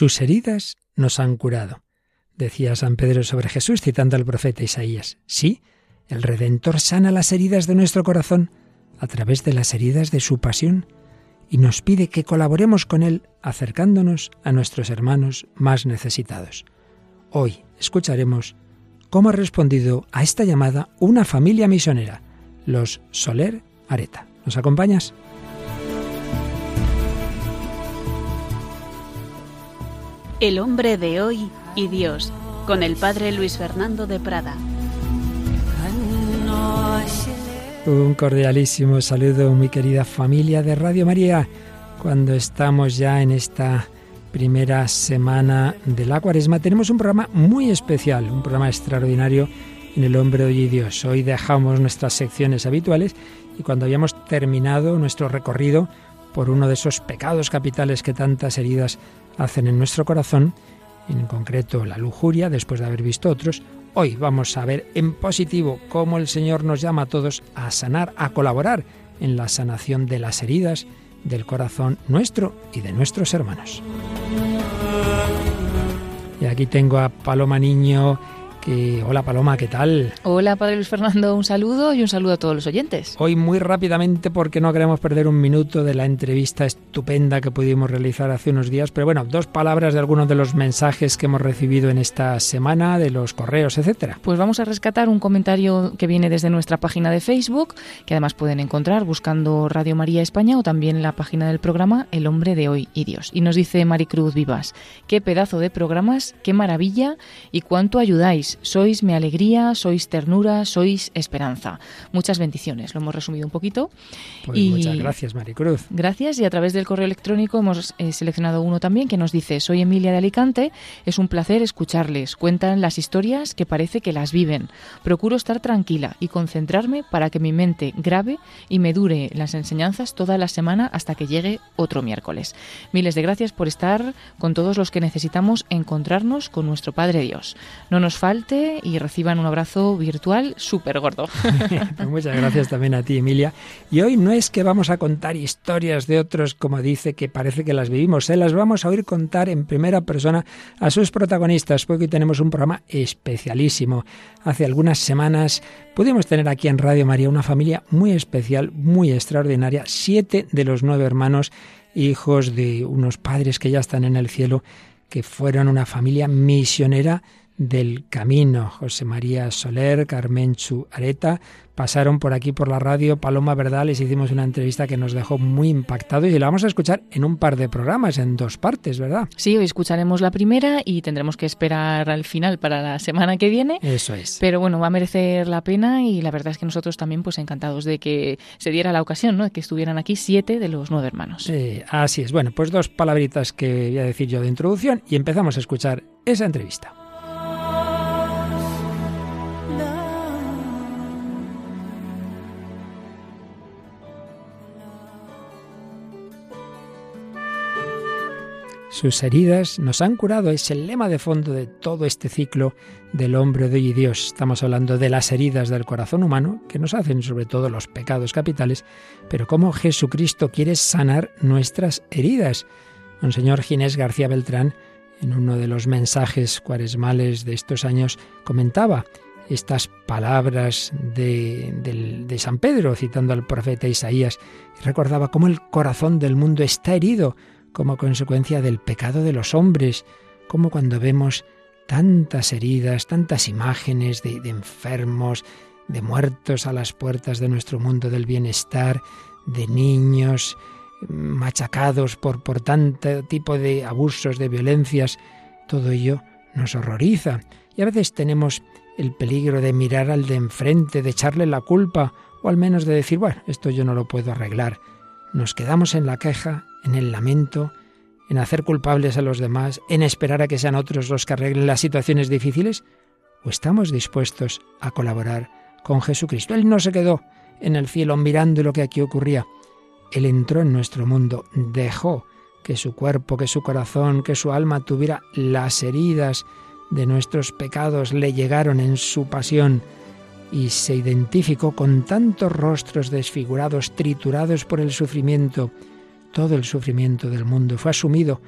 Sus heridas nos han curado. Decía San Pedro sobre Jesús citando al profeta Isaías. Sí, el Redentor sana las heridas de nuestro corazón a través de las heridas de su pasión y nos pide que colaboremos con Él acercándonos a nuestros hermanos más necesitados. Hoy escucharemos cómo ha respondido a esta llamada una familia misionera, los Soler Areta. ¿Nos acompañas? El hombre de hoy y Dios, con el padre Luis Fernando de Prada. Un cordialísimo saludo, mi querida familia de Radio María, cuando estamos ya en esta primera semana de la cuaresma. Tenemos un programa muy especial, un programa extraordinario en el hombre de hoy y Dios. Hoy dejamos nuestras secciones habituales y cuando habíamos terminado nuestro recorrido por uno de esos pecados capitales que tantas heridas hacen en nuestro corazón, en concreto la lujuria, después de haber visto otros, hoy vamos a ver en positivo cómo el Señor nos llama a todos a sanar, a colaborar en la sanación de las heridas del corazón nuestro y de nuestros hermanos. Y aquí tengo a Paloma Niño hola Paloma, ¿qué tal? Hola Padre Luis Fernando, un saludo y un saludo a todos los oyentes. Hoy muy rápidamente porque no queremos perder un minuto de la entrevista estupenda que pudimos realizar hace unos días, pero bueno, dos palabras de algunos de los mensajes que hemos recibido en esta semana, de los correos, etcétera. Pues vamos a rescatar un comentario que viene desde nuestra página de Facebook, que además pueden encontrar buscando Radio María España o también la página del programa El hombre de hoy y Dios. Y nos dice Maricruz Vivas, qué pedazo de programas, qué maravilla y cuánto ayudáis sois mi alegría, sois ternura, sois esperanza. Muchas bendiciones, lo hemos resumido un poquito. Pues y muchas gracias, Maricruz. Gracias, y a través del correo electrónico hemos eh, seleccionado uno también que nos dice, soy Emilia de Alicante, es un placer escucharles, cuentan las historias que parece que las viven. Procuro estar tranquila y concentrarme para que mi mente grabe y me dure las enseñanzas toda la semana hasta que llegue otro miércoles. Miles de gracias por estar con todos los que necesitamos encontrarnos con nuestro Padre Dios. No nos falta y reciban un abrazo virtual súper gordo. Pues muchas gracias también a ti, Emilia. Y hoy no es que vamos a contar historias de otros, como dice, que parece que las vivimos, se las vamos a oír contar en primera persona a sus protagonistas, porque hoy tenemos un programa especialísimo. Hace algunas semanas pudimos tener aquí en Radio María una familia muy especial, muy extraordinaria, siete de los nueve hermanos, hijos de unos padres que ya están en el cielo, que fueron una familia misionera del camino. José María Soler, Carmen Chu Areta, pasaron por aquí por la radio. Paloma Verdad les hicimos una entrevista que nos dejó muy impactados y la vamos a escuchar en un par de programas, en dos partes, ¿verdad? Sí, hoy escucharemos la primera y tendremos que esperar al final para la semana que viene. Eso es. Pero bueno, va a merecer la pena y la verdad es que nosotros también pues encantados de que se diera la ocasión, ¿no? De que estuvieran aquí siete de los nueve hermanos. así es. Bueno, pues dos palabritas que voy a decir yo de introducción y empezamos a escuchar esa entrevista. Sus heridas nos han curado. Es el lema de fondo de todo este ciclo del hombre de hoy y Dios. Estamos hablando de las heridas del corazón humano que nos hacen sobre todo los pecados capitales, pero cómo Jesucristo quiere sanar nuestras heridas. Monseñor Ginés García Beltrán, en uno de los mensajes cuaresmales de estos años, comentaba estas palabras de, de, San Pedro, citando al profeta Isaías, y recordaba cómo el corazón del mundo está herido como consecuencia del pecado de los hombres, como cuando vemos tantas heridas, tantas imágenes de, enfermos, de muertos a las puertas de nuestro mundo del bienestar, de niños machacados por, por tanto tipo de abusos, de violencias, todo ello nos horroriza. Y a veces tenemos el peligro de mirar al de enfrente, de echarle la culpa, o al menos de decir, bueno, esto yo no lo puedo arreglar. Nos quedamos en la queja en el lamento, en hacer culpables a los demás, en esperar a que sean otros los que arreglen las situaciones difíciles? ¿O estamos dispuestos a colaborar con Jesucristo? Él no se quedó en el cielo mirando lo que aquí ocurría. Él entró en nuestro mundo, dejó que su cuerpo, que su corazón, que su alma tuviera las heridas de nuestros pecados, le llegaron en su pasión y se identificó con tantos rostros desfigurados, triturados por el sufrimiento, todo el sufrimiento del mundo fue asumido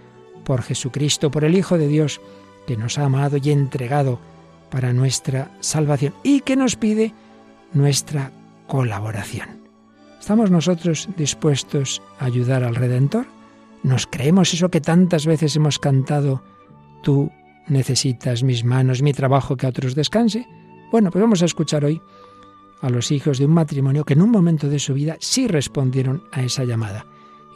por Jesucristo, por el Hijo de Dios, que nos ha amado y entregado para nuestra salvación y que nos pide nuestra colaboración. ¿Estamos nosotros dispuestos a ayudar al Redentor? ¿Nos creemos eso que tantas veces hemos cantado? Tú necesitas mis manos, mi trabajo, que a otros descanse. Bueno, pues vamos a escuchar hoy a los hijos de un matrimonio que en un momento de su vida sí respondieron a esa llamada.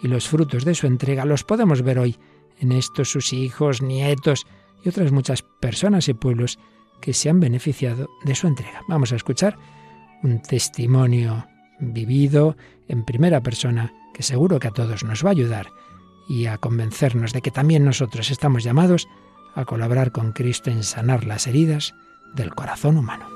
Y los frutos de su entrega los podemos ver hoy en estos sus hijos, nietos y otras muchas personas y pueblos que se han beneficiado de su entrega. Vamos a escuchar un testimonio vivido en primera persona que seguro que a todos nos va a ayudar y a convencernos de que también nosotros estamos llamados a colaborar con Cristo en sanar las heridas del corazón humano.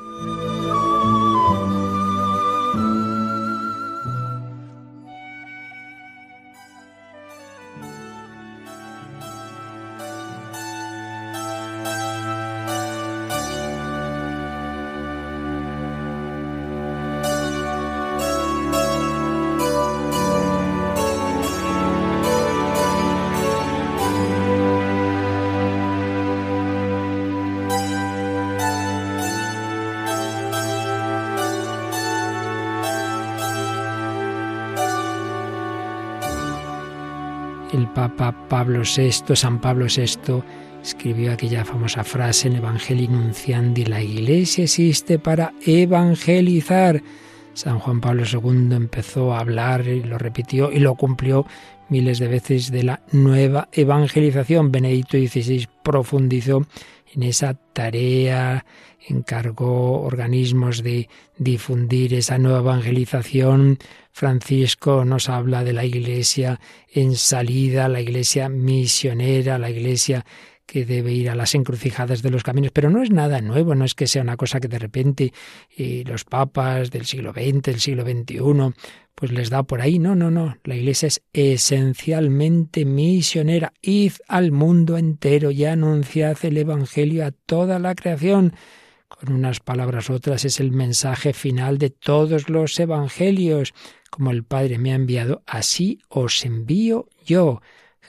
VI, San Pablo VI, escribió aquella famosa frase en Evangelii Nunciandi, la Iglesia existe para evangelizar. San Juan Pablo II empezó a hablar y lo repitió y lo cumplió miles de veces de la nueva evangelización. Benedicto XVI profundizó en esa tarea, encargó organismos de difundir esa nueva evangelización. Francisco nos habla de la iglesia en salida, la iglesia misionera, la iglesia que debe ir a las encrucijadas de los caminos, pero no es nada nuevo, no es que sea una cosa que de repente eh, los papas del siglo XX, del siglo XXI, pues les da por ahí. No, no, no. La Iglesia es esencialmente misionera. Id al mundo entero y anunciad el Evangelio a toda la creación. Con unas palabras otras es el mensaje final de todos los Evangelios. Como el Padre me ha enviado, así os envío yo.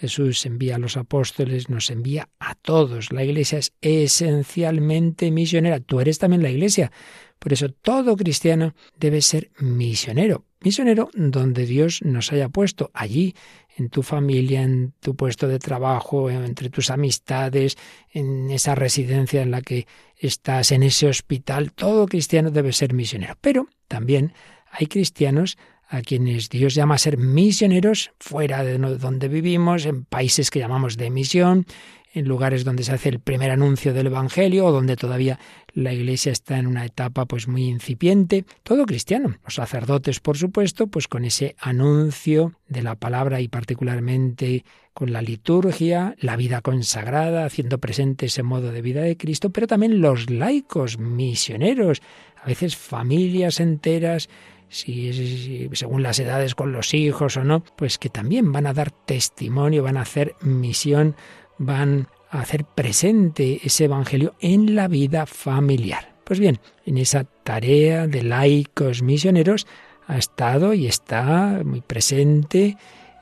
Jesús envía a los apóstoles, nos envía a todos. La Iglesia es esencialmente misionera. Tú eres también la Iglesia. Por eso todo cristiano debe ser misionero. Misionero donde Dios nos haya puesto, allí, en tu familia, en tu puesto de trabajo, entre tus amistades, en esa residencia en la que estás, en ese hospital. Todo cristiano debe ser misionero. Pero también hay cristianos a quienes Dios llama a ser misioneros fuera de donde vivimos, en países que llamamos de misión, en lugares donde se hace el primer anuncio del Evangelio o donde todavía la Iglesia está en una etapa pues muy incipiente, todo cristiano. Los sacerdotes, por supuesto, pues con ese anuncio de la palabra y particularmente con la liturgia, la vida consagrada, haciendo presente ese modo de vida de Cristo, pero también los laicos, misioneros, a veces familias enteras si, según las edades con los hijos o no, pues que también van a dar testimonio, van a hacer misión van a hacer presente ese Evangelio en la vida familiar. Pues bien, en esa tarea de laicos misioneros ha estado y está muy presente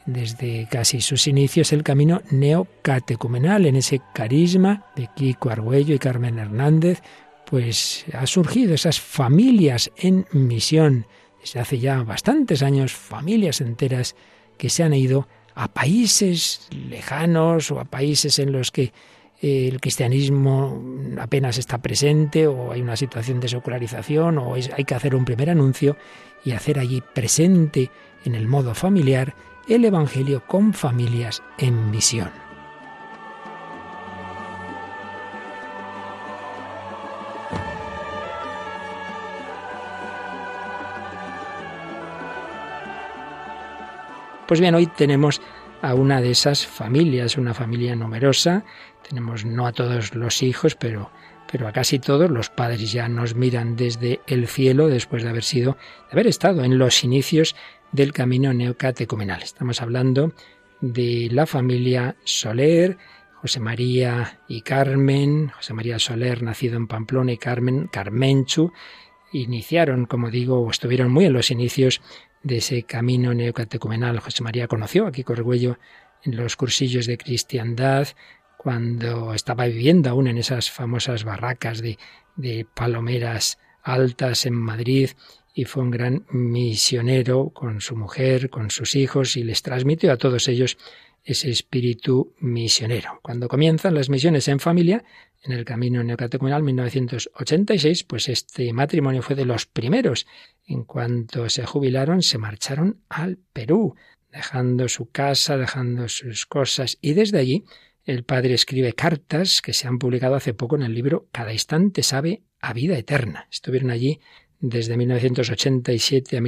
desde casi sus inicios el camino neocatecumenal, en ese carisma de Kiko Argüello y Carmen Hernández, pues ha surgido esas familias en misión. Desde hace ya bastantes años, familias enteras que se han ido a países lejanos o a países en los que eh, el cristianismo apenas está presente o hay una situación de secularización o hay que hacer un primer anuncio y hacer allí presente en el modo familiar el Evangelio con familias en misión. Pues bien, hoy tenemos a una de esas familias, una familia numerosa. Tenemos no a todos los hijos, pero, pero a casi todos. Los padres ya nos miran desde el cielo después de haber sido, de haber estado en los inicios del camino neocatecumenal. Estamos hablando de la familia Soler, José María y Carmen, José María Soler, nacido en Pamplona, y Carmen Carmenchu, iniciaron, como digo, estuvieron muy en los inicios de ese camino neocatecumenal. José María conoció a Kiko en los cursillos de cristiandad, cuando estaba viviendo aún en esas famosas barracas de, de palomeras altas en Madrid, y fue un gran misionero con su mujer, con sus hijos, y les transmitió a todos ellos ese espíritu misionero. Cuando comienzan las misiones en familia, en el camino neocatecumenal 1986, pues este matrimonio fue de los primeros. En cuanto se jubilaron, se marcharon al Perú, dejando su casa, dejando sus cosas, y desde allí el padre escribe cartas que se han publicado hace poco en el libro Cada instante sabe a vida eterna. Estuvieron allí desde 1987 a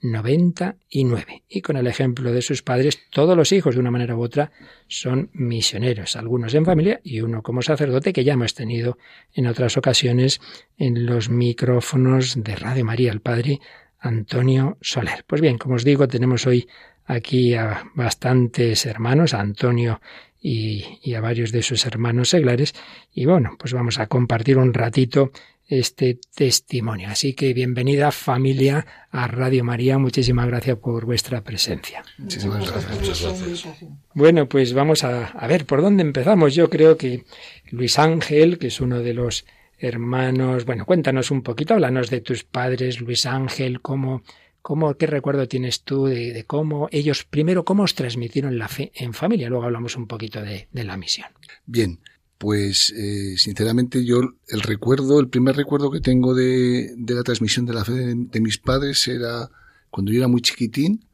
1999. Y con el ejemplo de sus padres, todos los hijos, de una manera u otra, son misioneros, algunos en familia y uno como sacerdote que ya hemos tenido en otras ocasiones en los micrófonos de Radio María, el padre Antonio Soler. Pues bien, como os digo, tenemos hoy aquí a bastantes hermanos, a Antonio y, y, a varios de sus hermanos seglares. Y bueno, pues vamos a compartir un ratito este testimonio. Así que bienvenida familia a Radio María. Muchísimas gracias por vuestra presencia. Muchísimas gracias. Bueno, pues vamos a, a, ver por dónde empezamos. Yo creo que Luis Ángel, que es uno de los hermanos, bueno, cuéntanos un poquito, háblanos de tus padres, Luis Ángel, cómo, cómo, qué recuerdo tienes tú de, de cómo ellos, primero, cómo os transmitieron la fe en familia, luego hablamos un poquito de, de la misión. Bien, pues eh, sinceramente yo el recuerdo, el primer recuerdo que tengo de, de la transmisión de la fe de, mis padres era cuando yo era muy chiquitín,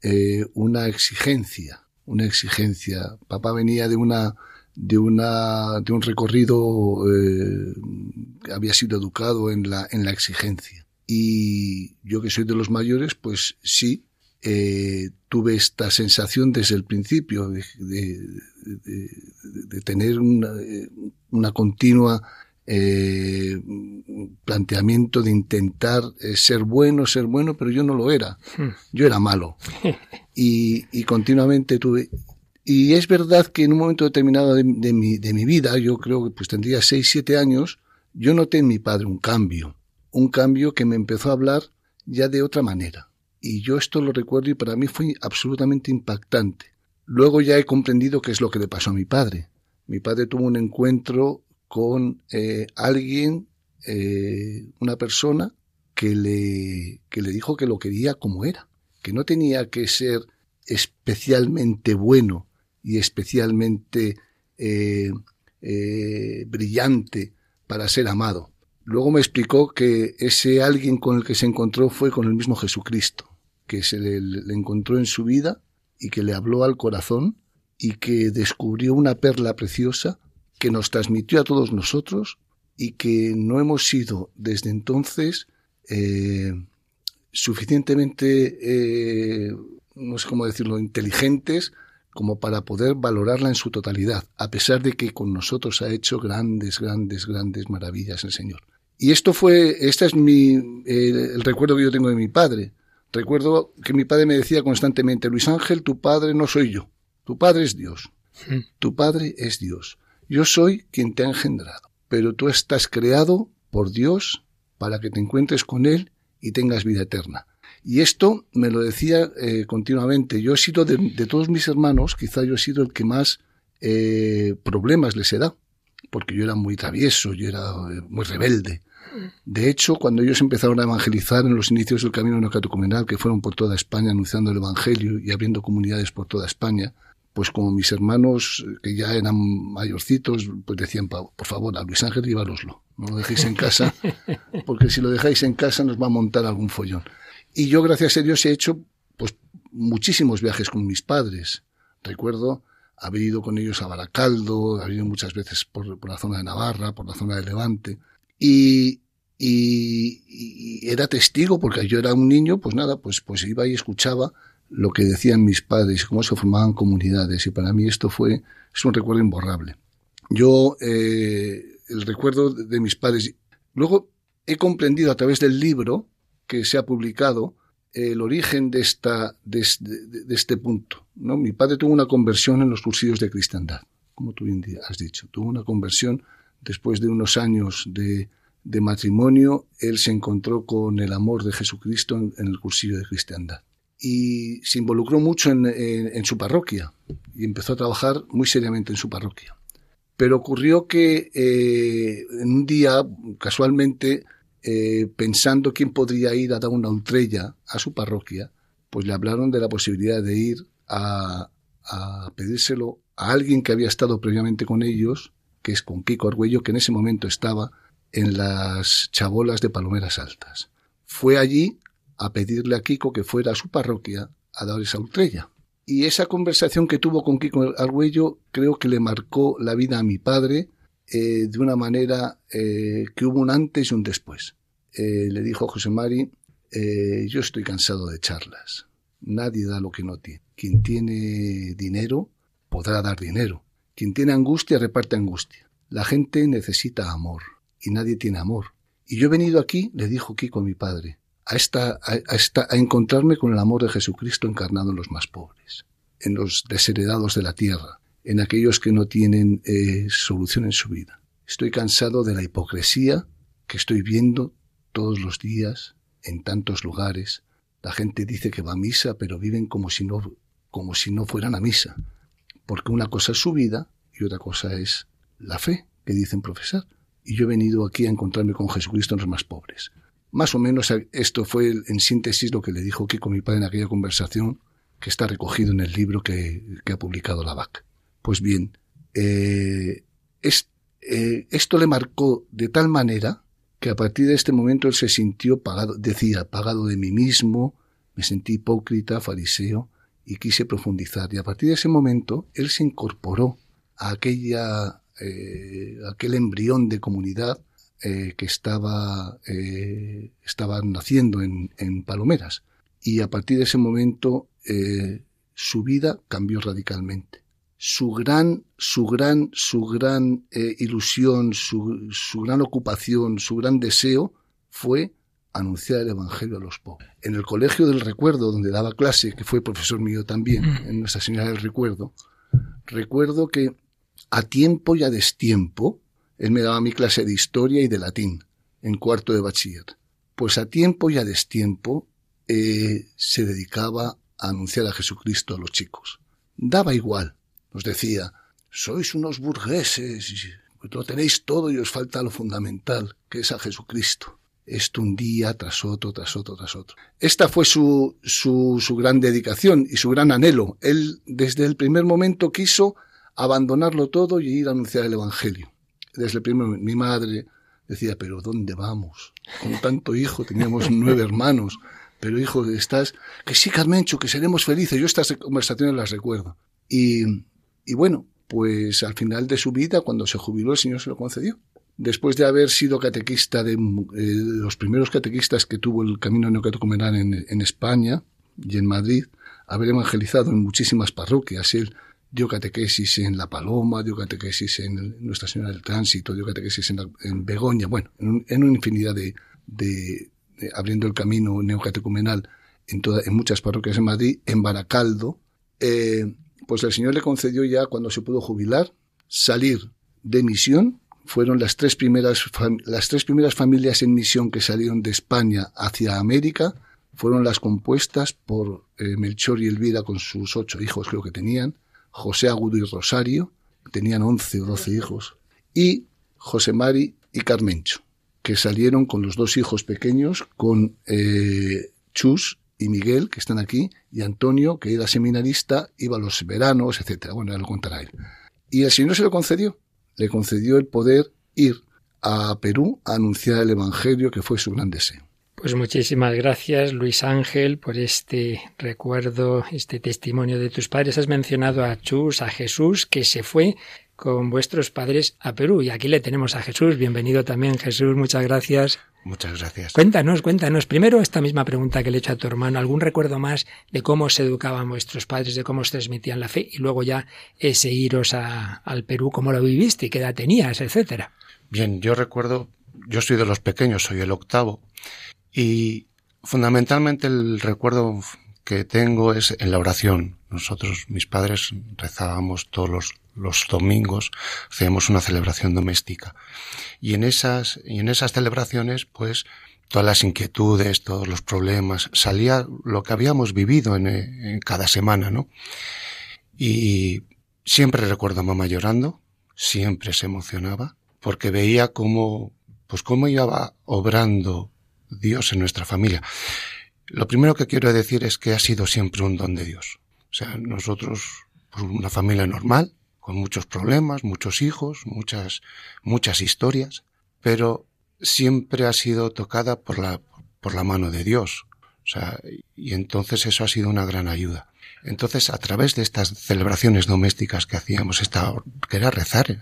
eh, una exigencia, una exigencia. Papá venía de una de una de un recorrido eh, había sido educado en la en la exigencia y yo que soy de los mayores pues sí tuve esta sensación desde el principio de, de, de, de tener una, una continua eh, planteamiento de intentar eh, ser bueno, ser bueno, pero yo no lo era. Yo era malo. Y, y continuamente tuve. Y es verdad que en un momento determinado de, de, mi, de mi vida, yo creo que pues tendría 6, 7 años, yo noté en mi padre un cambio. Un cambio que me empezó a hablar ya de otra manera y yo esto lo recuerdo y para mí fue absolutamente impactante. Luego ya he comprendido qué es lo que le pasó a mi padre. Mi padre tuvo un encuentro con eh, alguien, eh, una persona, que le, que le dijo que lo quería como era, que no tenía que ser especialmente bueno y especialmente eh, brillante para ser amado. Luego me explicó que ese alguien con el que se encontró fue con el mismo Jesucristo que se le, encontró en su vida y que le habló al corazón y que descubrió una perla preciosa que nos transmitió a todos nosotros y que no hemos sido desde entonces eh, suficientemente, eh, no sé cómo decirlo, inteligentes como para poder valorarla en su totalidad, a pesar de que con nosotros ha hecho grandes, grandes, grandes maravillas el Señor. Y esto fue, este es mi, eh, el recuerdo que yo tengo de mi padre. Recuerdo que mi padre me decía constantemente, Luis Ángel, tu padre no soy yo, tu padre es Dios, tu padre es Dios. Yo soy quien te ha engendrado, pero tú estás creado por Dios para que te encuentres con Él y tengas vida eterna. Y esto me lo decía eh, continuamente. Yo he sido de, de, todos mis hermanos, quizá yo he sido el que más eh, problemas les he dado, porque yo era muy travieso, yo era eh, muy rebelde. De hecho, cuando ellos empezaron a evangelizar en los inicios del camino neocatecumenal, que fueron por toda España anunciando el Evangelio y abriendo comunidades por toda España, pues como mis hermanos, que ya eran mayorcitos, pues decían, por favor, a Luis Ángel llévaloslo, no lo dejéis en casa, porque si lo dejáis en casa nos va a montar algún follón. Y yo, gracias a Dios, he hecho pues muchísimos viajes con mis padres. Recuerdo haber ido con ellos a Baracaldo, haber ido muchas veces por, por la zona de Navarra, por la zona de Levante. Y, y, era testigo, porque yo era un niño, pues nada, pues, pues iba y escuchaba lo que decían mis padres, cómo se formaban comunidades, y para mí esto fue, un recuerdo imborrable. Yo, eh, el recuerdo de mis padres, luego he comprendido a través del libro que se ha publicado el origen de esta, de, este punto, ¿no? Mi padre tuvo una conversión en los cursillos de cristiandad, como tú has dicho, tuvo una conversión después de unos años de, de matrimonio, él se encontró con el amor de Jesucristo en, en, el cursillo de cristiandad. y se involucró mucho en, su parroquia y empezó a trabajar muy seriamente en su parroquia. Pero ocurrió que eh, en un día, casualmente, eh, pensando quién podría ir a dar una ultrella a su parroquia, pues le hablaron de la posibilidad de ir a, a pedírselo a alguien que había estado previamente con ellos, que es con Kiko Argüello, que en ese momento estaba en las chabolas de Palomeras Altas. Fue allí a pedirle a Kiko que fuera a su parroquia a dar esa ultrella. Y esa conversación que tuvo con Kiko Argüello creo que le marcó la vida a mi padre eh, de una manera eh, que hubo un antes y un después. Eh, le dijo José Mari, yo estoy cansado de charlas. Nadie da lo que no tiene. Quien tiene dinero podrá dar dinero. Quien tiene angustia reparte angustia. La gente necesita amor y nadie tiene amor. Y yo he venido aquí, le dijo Kiko a mi padre, a, esta, a, esta, a encontrarme con el amor de Jesucristo encarnado en los más pobres, en los desheredados de la tierra, en aquellos que no tienen eh, solución en su vida. Estoy cansado de la hipocresía que estoy viendo todos los días en tantos lugares. La gente dice que va a misa, pero viven como si no, como si no fueran a misa. Porque una cosa es su vida y otra cosa es la fe que dicen profesar. Y yo he venido aquí a encontrarme con Jesucristo en los más pobres. Más o menos esto fue en síntesis lo que le dijo Kiko mi padre en aquella conversación que está recogido en el libro que, ha publicado la VAC. Pues bien, eh, eh, esto le marcó de tal manera que a partir de este momento él se sintió pagado, decía, pagado de mí mismo, me sentí hipócrita, fariseo, y quise profundizar. Y a partir de ese momento él se incorporó a aquella, eh, aquel embrión de comunidad eh, que estaba, eh, naciendo en, Palomeras. Y a partir de ese momento su vida cambió radicalmente. Su gran, su gran, su gran ilusión, su, su gran ocupación, su gran deseo fue anunciar el Evangelio a los pobres. En el Colegio del Recuerdo, donde daba clase, que fue profesor mío también, mm. en Nuestra Señora del Recuerdo, recuerdo que a tiempo y a destiempo él me daba mi clase de historia y de latín en cuarto de bachiller. Pues a tiempo y a destiempo eh, se dedicaba a anunciar a Jesucristo a los chicos. Daba igual. Nos decía, sois unos burgueses, lo tenéis todo y os falta lo fundamental, que es a Jesucristo. Esto un día tras otro, tras otro, tras otro. Esta fue su, su, su gran dedicación y su gran anhelo. Él desde el primer momento quiso abandonarlo todo y ir a anunciar el Evangelio desde el primer mi madre decía, pero ¿dónde vamos? Con tanto hijo, teníamos nueve hermanos, pero hijo, estás, que sí, Carmencho, que seremos felices. Yo estas conversaciones las recuerdo. Y, y bueno, pues al final de su vida, cuando se jubiló, el Señor se lo concedió. Después de haber sido catequista de, eh, los primeros catequistas que tuvo el camino neocatecumenal en, en España y en Madrid, haber evangelizado en muchísimas parroquias. Él dio catequesis en La Paloma, dio catequesis en Nuestra Señora del Tránsito, dio catequesis en, Begoña, bueno, en, una infinidad de, de, abriendo el camino neocatecumenal en, toda, en muchas parroquias en Madrid, en Baracaldo, eh, pues el Señor le concedió ya cuando se pudo jubilar salir de misión. Fueron las tres primeras, las tres primeras familias en misión que salieron de España hacia América, fueron las compuestas por eh, Melchor y Elvira con sus ocho hijos creo que tenían, José Agudo y Rosario, tenían once o doce hijos, y José Mari y Carmencho, que salieron con los dos hijos pequeños, con eh, Chus y Miguel, que están aquí, y Antonio, que era seminarista, iba a los veranos, etcétera. Bueno, ya lo contará él. Y el Señor se lo concedió. Le concedió el poder ir a Perú a anunciar el Evangelio, que fue su gran deseo. Pues muchísimas gracias, Luis Ángel, por este recuerdo, este testimonio de tus padres. Has mencionado a Chus, a Jesús, que se fue con vuestros padres a Perú. Y aquí le tenemos a Jesús. Bienvenido también, Jesús. Muchas gracias. Muchas gracias. Cuéntanos, cuéntanos. Primero, esta misma pregunta que le he hecho a tu hermano. ¿Algún recuerdo más de cómo se educaban vuestros padres, de cómo os transmitían la fe? Y luego ya ese iros a, al Perú, cómo lo viviste, qué edad tenías, etcétera. Bien, yo recuerdo, yo soy de los pequeños, soy el octavo. Y fundamentalmente el recuerdo que tengo es en la oración. Nosotros, mis padres, rezábamos todos los, domingos, hacíamos una celebración doméstica. Y en esas, y en esas celebraciones, pues, todas las inquietudes, todos los problemas, salía lo que habíamos vivido en, en cada semana, ¿no? Y siempre recuerdo a mamá llorando, siempre se emocionaba, porque veía cómo, pues cómo iba obrando Dios en nuestra familia. Lo primero que quiero decir es que ha sido siempre un don de Dios. O sea, nosotros, una familia normal, con muchos problemas, muchos hijos, muchas, muchas historias, pero siempre ha sido tocada por la, por la mano de Dios. O sea, y entonces eso ha sido una gran ayuda. Entonces, a través de estas celebraciones domésticas que hacíamos, esta, que era rezar,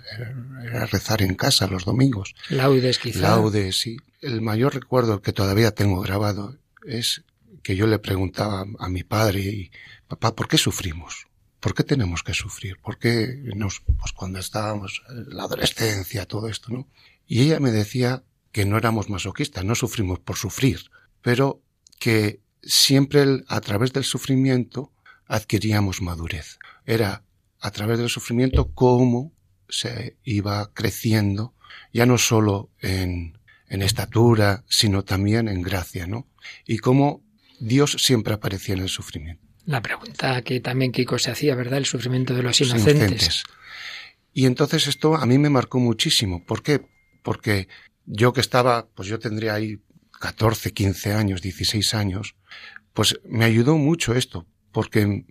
era rezar en casa los domingos. Laudes, quizá. Laudes, sí. El mayor recuerdo que todavía tengo grabado es que yo le preguntaba a mi padre y papá, ¿por qué sufrimos? ¿Por qué tenemos que sufrir? ¿Por qué nos, pues cuando estábamos en la adolescencia, todo esto, ¿no? Y ella me decía que no éramos masoquistas, no sufrimos por sufrir, pero que siempre a través del sufrimiento adquiríamos madurez. Era a través del sufrimiento cómo se iba creciendo, ya no solo en, en estatura, sino también en gracia, ¿no? Y cómo Dios siempre aparecía en el sufrimiento. La pregunta que también Kiko se hacía, ¿verdad? El sufrimiento de los inocentes. inocentes. Y entonces esto a mí me marcó muchísimo. ¿Por qué? Porque yo que estaba, pues yo tendría ahí 14, 15 años, 16 años, pues me ayudó mucho esto, porque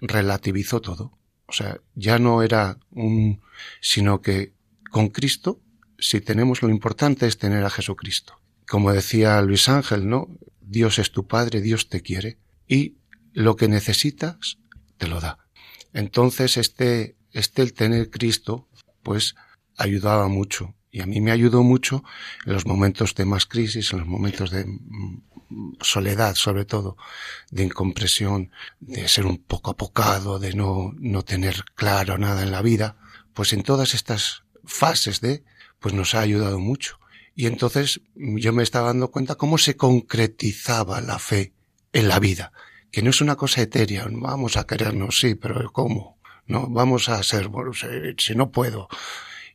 relativizó todo. O sea, ya no era un, sino que con Cristo, si tenemos lo importante es tener a Jesucristo. Como decía Luis Ángel, ¿no? Dios es tu Padre, Dios te quiere y lo que necesitas te lo da. Entonces este, este el tener Cristo, pues ayudaba mucho. Y a mí me ayudó mucho en los momentos de más crisis, en los momentos de soledad sobre todo, de incompresión, de ser un poco apocado, de no, no tener claro nada en la vida, pues en todas estas fases de, pues nos ha ayudado mucho. Y entonces yo me estaba dando cuenta cómo se concretizaba la fe en la vida, que no es una cosa etérea, vamos a querernos, sí, pero ¿cómo? No, vamos a ser, bueno, si no puedo.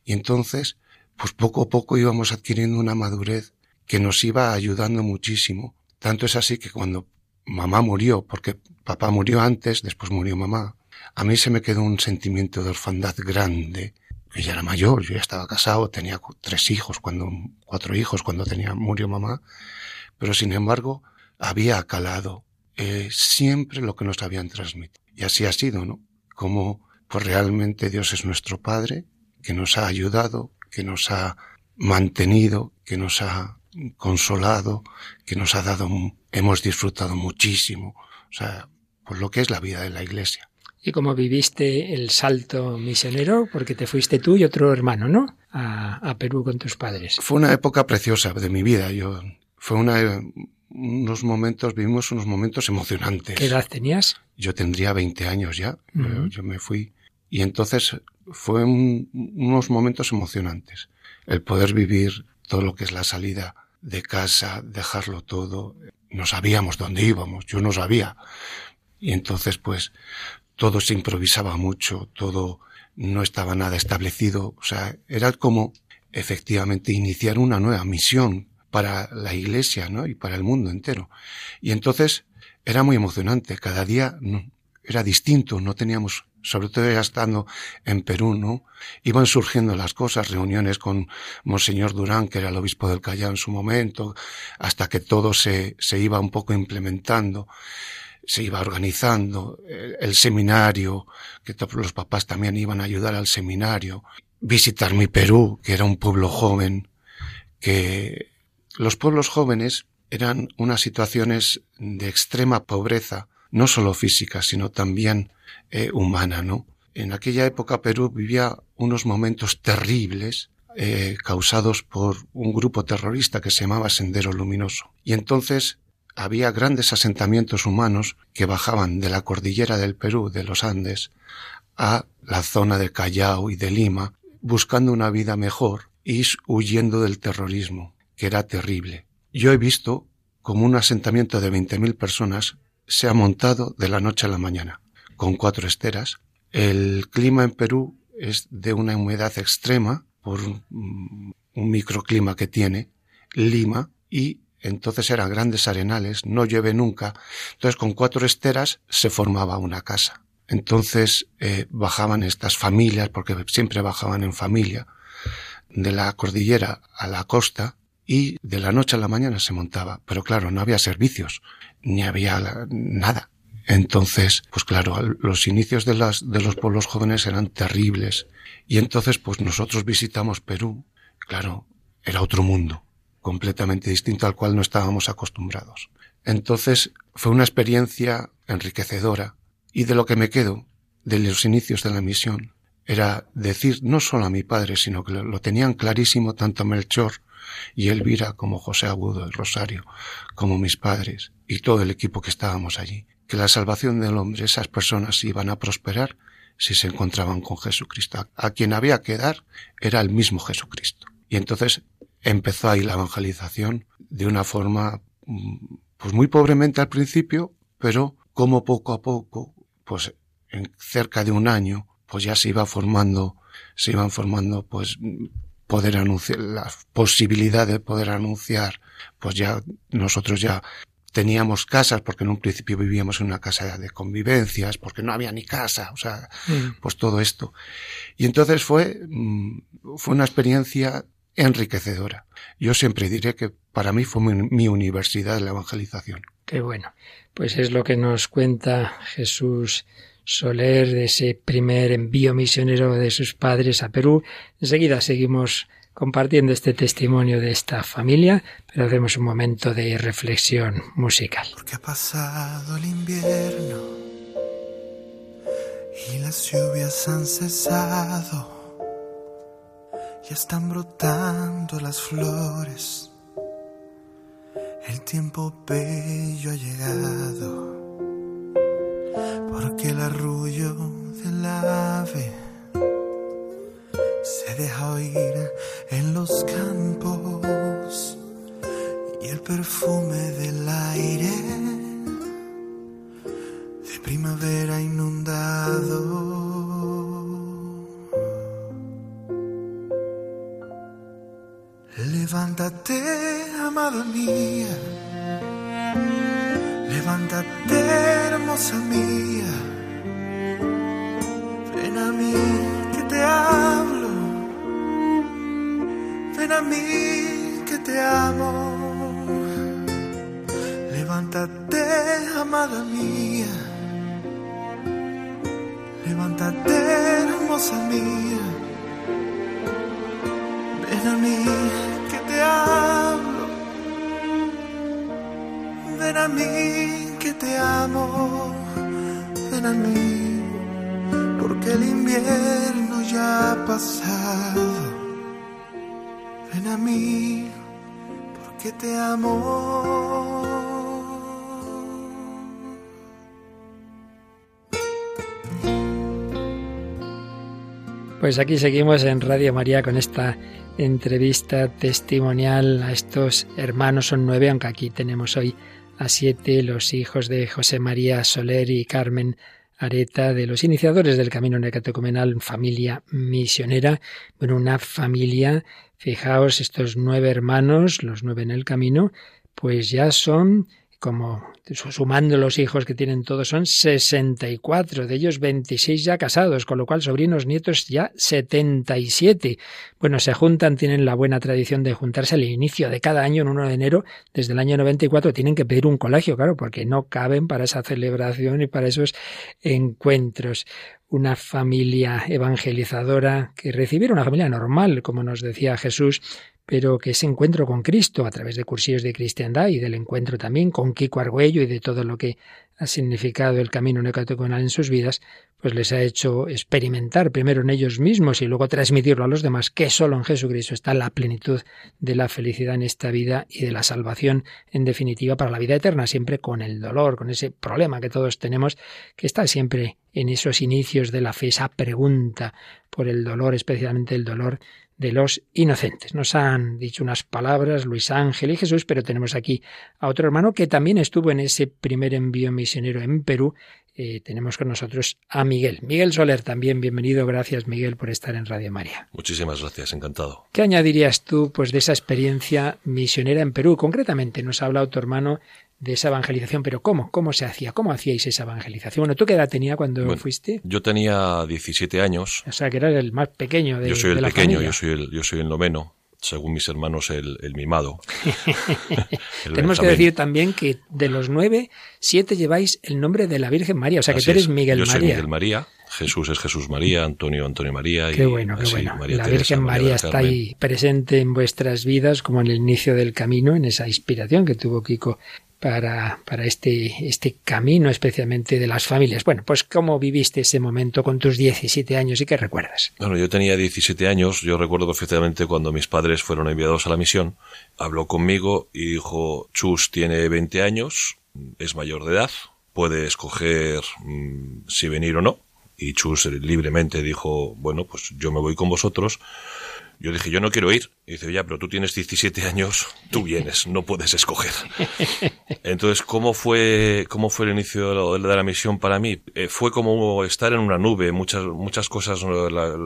Y entonces, pues poco a poco íbamos adquiriendo una madurez que nos iba ayudando muchísimo tanto es así que cuando mamá murió, porque papá murió antes, después murió mamá, a mí se me quedó un sentimiento de orfandad grande. Ella era mayor, yo ya estaba casado, tenía tres hijos cuando, cuatro hijos cuando tenía, murió mamá, pero sin embargo había calado eh, siempre lo que nos habían transmitido. Y así ha sido, ¿no? Como pues realmente Dios es nuestro Padre, que nos ha ayudado, que nos ha mantenido, que nos ha consolado, que nos ha dado, hemos disfrutado muchísimo, o sea, por lo que es la vida de la iglesia. ¿Y cómo viviste el salto misionero? Porque te fuiste tú y otro hermano, ¿no? A, Perú con tus padres. Fue una época preciosa de mi vida. Yo, fue una, unos momentos, vivimos unos momentos emocionantes. ¿Qué edad tenías? Yo tendría 20 años ya. yo, me fui. Y entonces fue unos momentos emocionantes. El poder vivir todo lo que es la salida de casa, dejarlo todo. No sabíamos dónde íbamos, yo no sabía. Y entonces, pues, todo se improvisaba mucho, todo no estaba nada establecido. O sea, era como efectivamente iniciar una nueva misión para la iglesia, ¿no? Y para el mundo entero. Y entonces era muy emocionante. Cada día era distinto, no teníamos sobre todo ya estando en Perú, ¿no? Iban surgiendo las cosas, reuniones con Monseñor Durán, que era el obispo del Callao en su momento, hasta que todo se, se iba un poco implementando, se iba organizando, el, seminario, que los papás también iban a ayudar al seminario, visitar mi Perú, que era un pueblo joven, que los pueblos jóvenes eran unas situaciones de extrema pobreza, no solo física, sino también eh, humana, ¿no? En aquella época Perú vivía unos momentos terribles eh, causados por un grupo terrorista que se llamaba Sendero Luminoso. Y entonces había grandes asentamientos humanos que bajaban de la cordillera del Perú, de los Andes, a la zona de Callao y de Lima, buscando una vida mejor y huyendo del terrorismo, que era terrible. Yo he visto como un asentamiento de 20.000 personas se ha montado de la noche a la mañana con cuatro esteras. El clima en Perú es de una humedad extrema por un microclima que tiene Lima y entonces eran grandes arenales, no llueve nunca, entonces con cuatro esteras se formaba una casa. Entonces eh, bajaban estas familias, porque siempre bajaban en familia, de la cordillera a la costa y de la noche a la mañana se montaba. Pero claro, no había servicios, ni había nada. Entonces, pues claro, los inicios de, las, de los pueblos jóvenes eran terribles. Y entonces, pues nosotros visitamos Perú. Claro, era otro mundo, completamente distinto al cual no estábamos acostumbrados. Entonces, fue una experiencia enriquecedora. Y de lo que me quedo, de los inicios de la misión, era decir no solo a mi padre, sino que lo tenían clarísimo tanto Melchor y Elvira como José Agudo del Rosario, como mis padres y todo el equipo que estábamos allí, que la salvación del hombre, esas personas iban a prosperar si se encontraban con Jesucristo. A quien había que dar era el mismo Jesucristo. Y entonces empezó ahí la evangelización de una forma, mm, pues muy pobremente al principio, pero como poco a poco, pues en cerca de un año, pues ya se iba formando, se iban formando, pues, poder anunciar, la posibilidad de poder anunciar, pues ya nosotros ya teníamos casas, porque en un principio vivíamos en una casa de convivencias, porque no había ni casa, o sea, mm. pues todo esto. Y entonces fue, mm, fue una experiencia enriquecedora. Yo siempre diré que para mí fue mi, mi universidad de la evangelización. Qué bueno. Pues es lo que nos cuenta Jesús Soler de ese primer envío misionero de sus padres a Perú. Enseguida seguimos compartiendo este testimonio de esta familia, pero hacemos un momento de reflexión musical. Porque ha pasado el invierno y las lluvias han cesado, ya están brotando las flores, el tiempo bello ha llegado porque el arrullo del ave se deja oír en los campos y el perfume del aire de primavera inundado. Levántate, amada mía Levántate, hermosa mía. A mí que te amo. Levántate, amada mía. Levántate, hermosa mía. Ven a mí que te hablo ven a mí que te amo, ven a mí, porque el invierno ya ha pasado. A mí, porque te amo. Pues aquí seguimos en Radio María con esta entrevista testimonial a estos hermanos, son nueve, aunque aquí tenemos hoy a siete los hijos de José María Soler y Carmen Areta, de los iniciadores del camino necatecumenal, familia misionera. Bueno, una familia, fijaos, estos nueve hermanos, los nueve en el camino, pues ya son como sumando los hijos que tienen todos, son 64, de ellos 26 ya casados, con lo cual sobrinos, nietos ya 77. Bueno, se juntan, tienen la buena tradición de juntarse al inicio de cada año, en 1 de enero, desde el año 94, tienen que pedir un colegio, claro, porque no caben para esa celebración y para esos encuentros una familia evangelizadora que recibiera una familia normal, como nos decía Jesús, pero que ese encuentro con Cristo a través de cursillos de cristiandad y del encuentro también con Kiko Argüello y de todo lo que ha significado el camino neocatecumenal en sus vidas, pues les ha hecho experimentar primero en ellos mismos y luego transmitirlo a los demás que solo en Jesucristo está la plenitud de la felicidad en esta vida y de la salvación en definitiva para la vida eterna, siempre con el dolor, con ese problema que todos tenemos, que está siempre en esos inicios de la fe, esa pregunta por el dolor, especialmente el dolor de los inocentes. Nos han dicho unas palabras Luis Ángel y Jesús, pero tenemos aquí a otro hermano que también estuvo en ese primer envío misionero en Perú, eh, tenemos con nosotros a Miguel. Miguel Soler también, bienvenido. Gracias, Miguel, por estar en Radio María. Muchísimas gracias, encantado. ¿Qué añadirías tú pues, de esa experiencia misionera en Perú? Concretamente, nos ha hablado tu hermano de esa evangelización, pero ¿cómo? ¿Cómo se hacía? ¿Cómo hacíais esa evangelización? Bueno, ¿tú qué edad tenía cuando fuiste? Yo tenía 17 años. O sea, que eras el más pequeño de Yo soy el la pequeño, familia. yo soy el, yo soy el noveno según mis hermanos, el, el mimado. El Tenemos que decir también que de los nueve, siete lleváis el nombre de la Virgen María, o sea que Así tú eres es. Miguel Yo María. soy Miguel María, Jesús es Jesús María, Antonio Antonio María. Qué y bueno, qué así, bueno. María la Teresa, Virgen María está ahí presente en vuestras vidas como en el inicio del camino, en esa inspiración que tuvo Kiko para, para este, este camino especialmente de las familias. Bueno, pues ¿cómo viviste ese momento con tus 17 años y qué recuerdas? Bueno, yo tenía 17 años, yo recuerdo perfectamente cuando mis padres fueron enviados a la misión, habló conmigo y dijo, Chus tiene 20 años, es mayor de edad, puede escoger mm, si venir o no. Y Chus libremente dijo, bueno, pues yo me voy con vosotros. Yo dije, yo no quiero ir. Y dice, ya, pero tú tienes 17 años, tú vienes, no puedes escoger. Entonces, ¿cómo fue, cómo fue el inicio de la, de la misión para mí? Eh, fue como estar en una nube, muchas, muchas cosas la-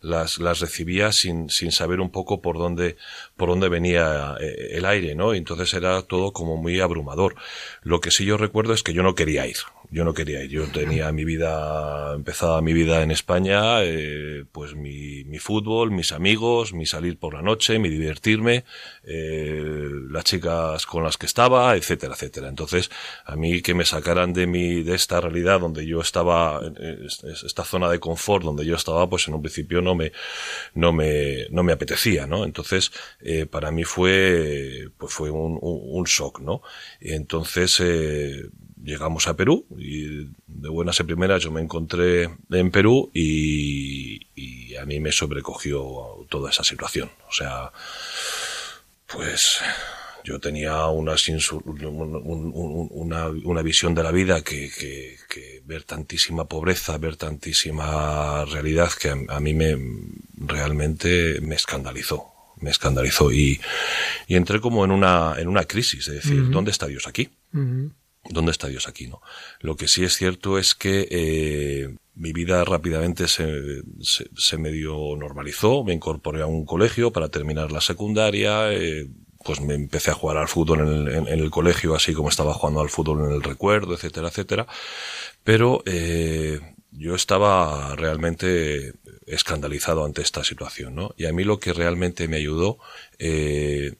las, las recibía sin, sin saber un poco por dónde, por dónde venía eh, el aire, ¿no? Entonces era todo como muy abrumador. Lo que sí yo recuerdo es que yo no quería ir. Yo no quería ir. Yo tenía mi vida, empezaba mi vida en España, eh, pues mi, mi fútbol, mis amigos, mi salir por la noche, mi divertirme, eh, las chicas con las que estaba, etcétera, etcétera. Entonces, a mí que me sacaran de mi, de esta realidad donde yo estaba, es- es- esta zona de confort donde yo estaba, pues en un principio no me, no me, no me apetecía, ¿no? Entonces, eh, para mí fue, pues fue un, un, un shock, ¿no? Y entonces, eh, llegamos a Perú y de buenas a primeras yo me encontré en Perú y, y a mí me sobrecogió toda esa situación. O sea, pues yo tenía una, una, una visión de la vida que, que- que ver tantísima pobreza, ver tantísima realidad que a, mí me realmente me escandalizó me escandalizó y, y entré como en una en una crisis de decir ¿dónde está Dios aquí? ¿Dónde está Dios aquí? ¿no? Lo que sí es cierto es que eh, mi vida rápidamente se, se, se medio normalizó, me incorporé a un colegio para terminar la secundaria, eh, pues me empecé a jugar al fútbol en el, en- el colegio, así como estaba jugando al fútbol en el recuerdo, etcétera, etcétera. Pero eh, yo estaba realmente escandalizado ante esta situación, ¿no? Y a mí lo que realmente me ayudó eh,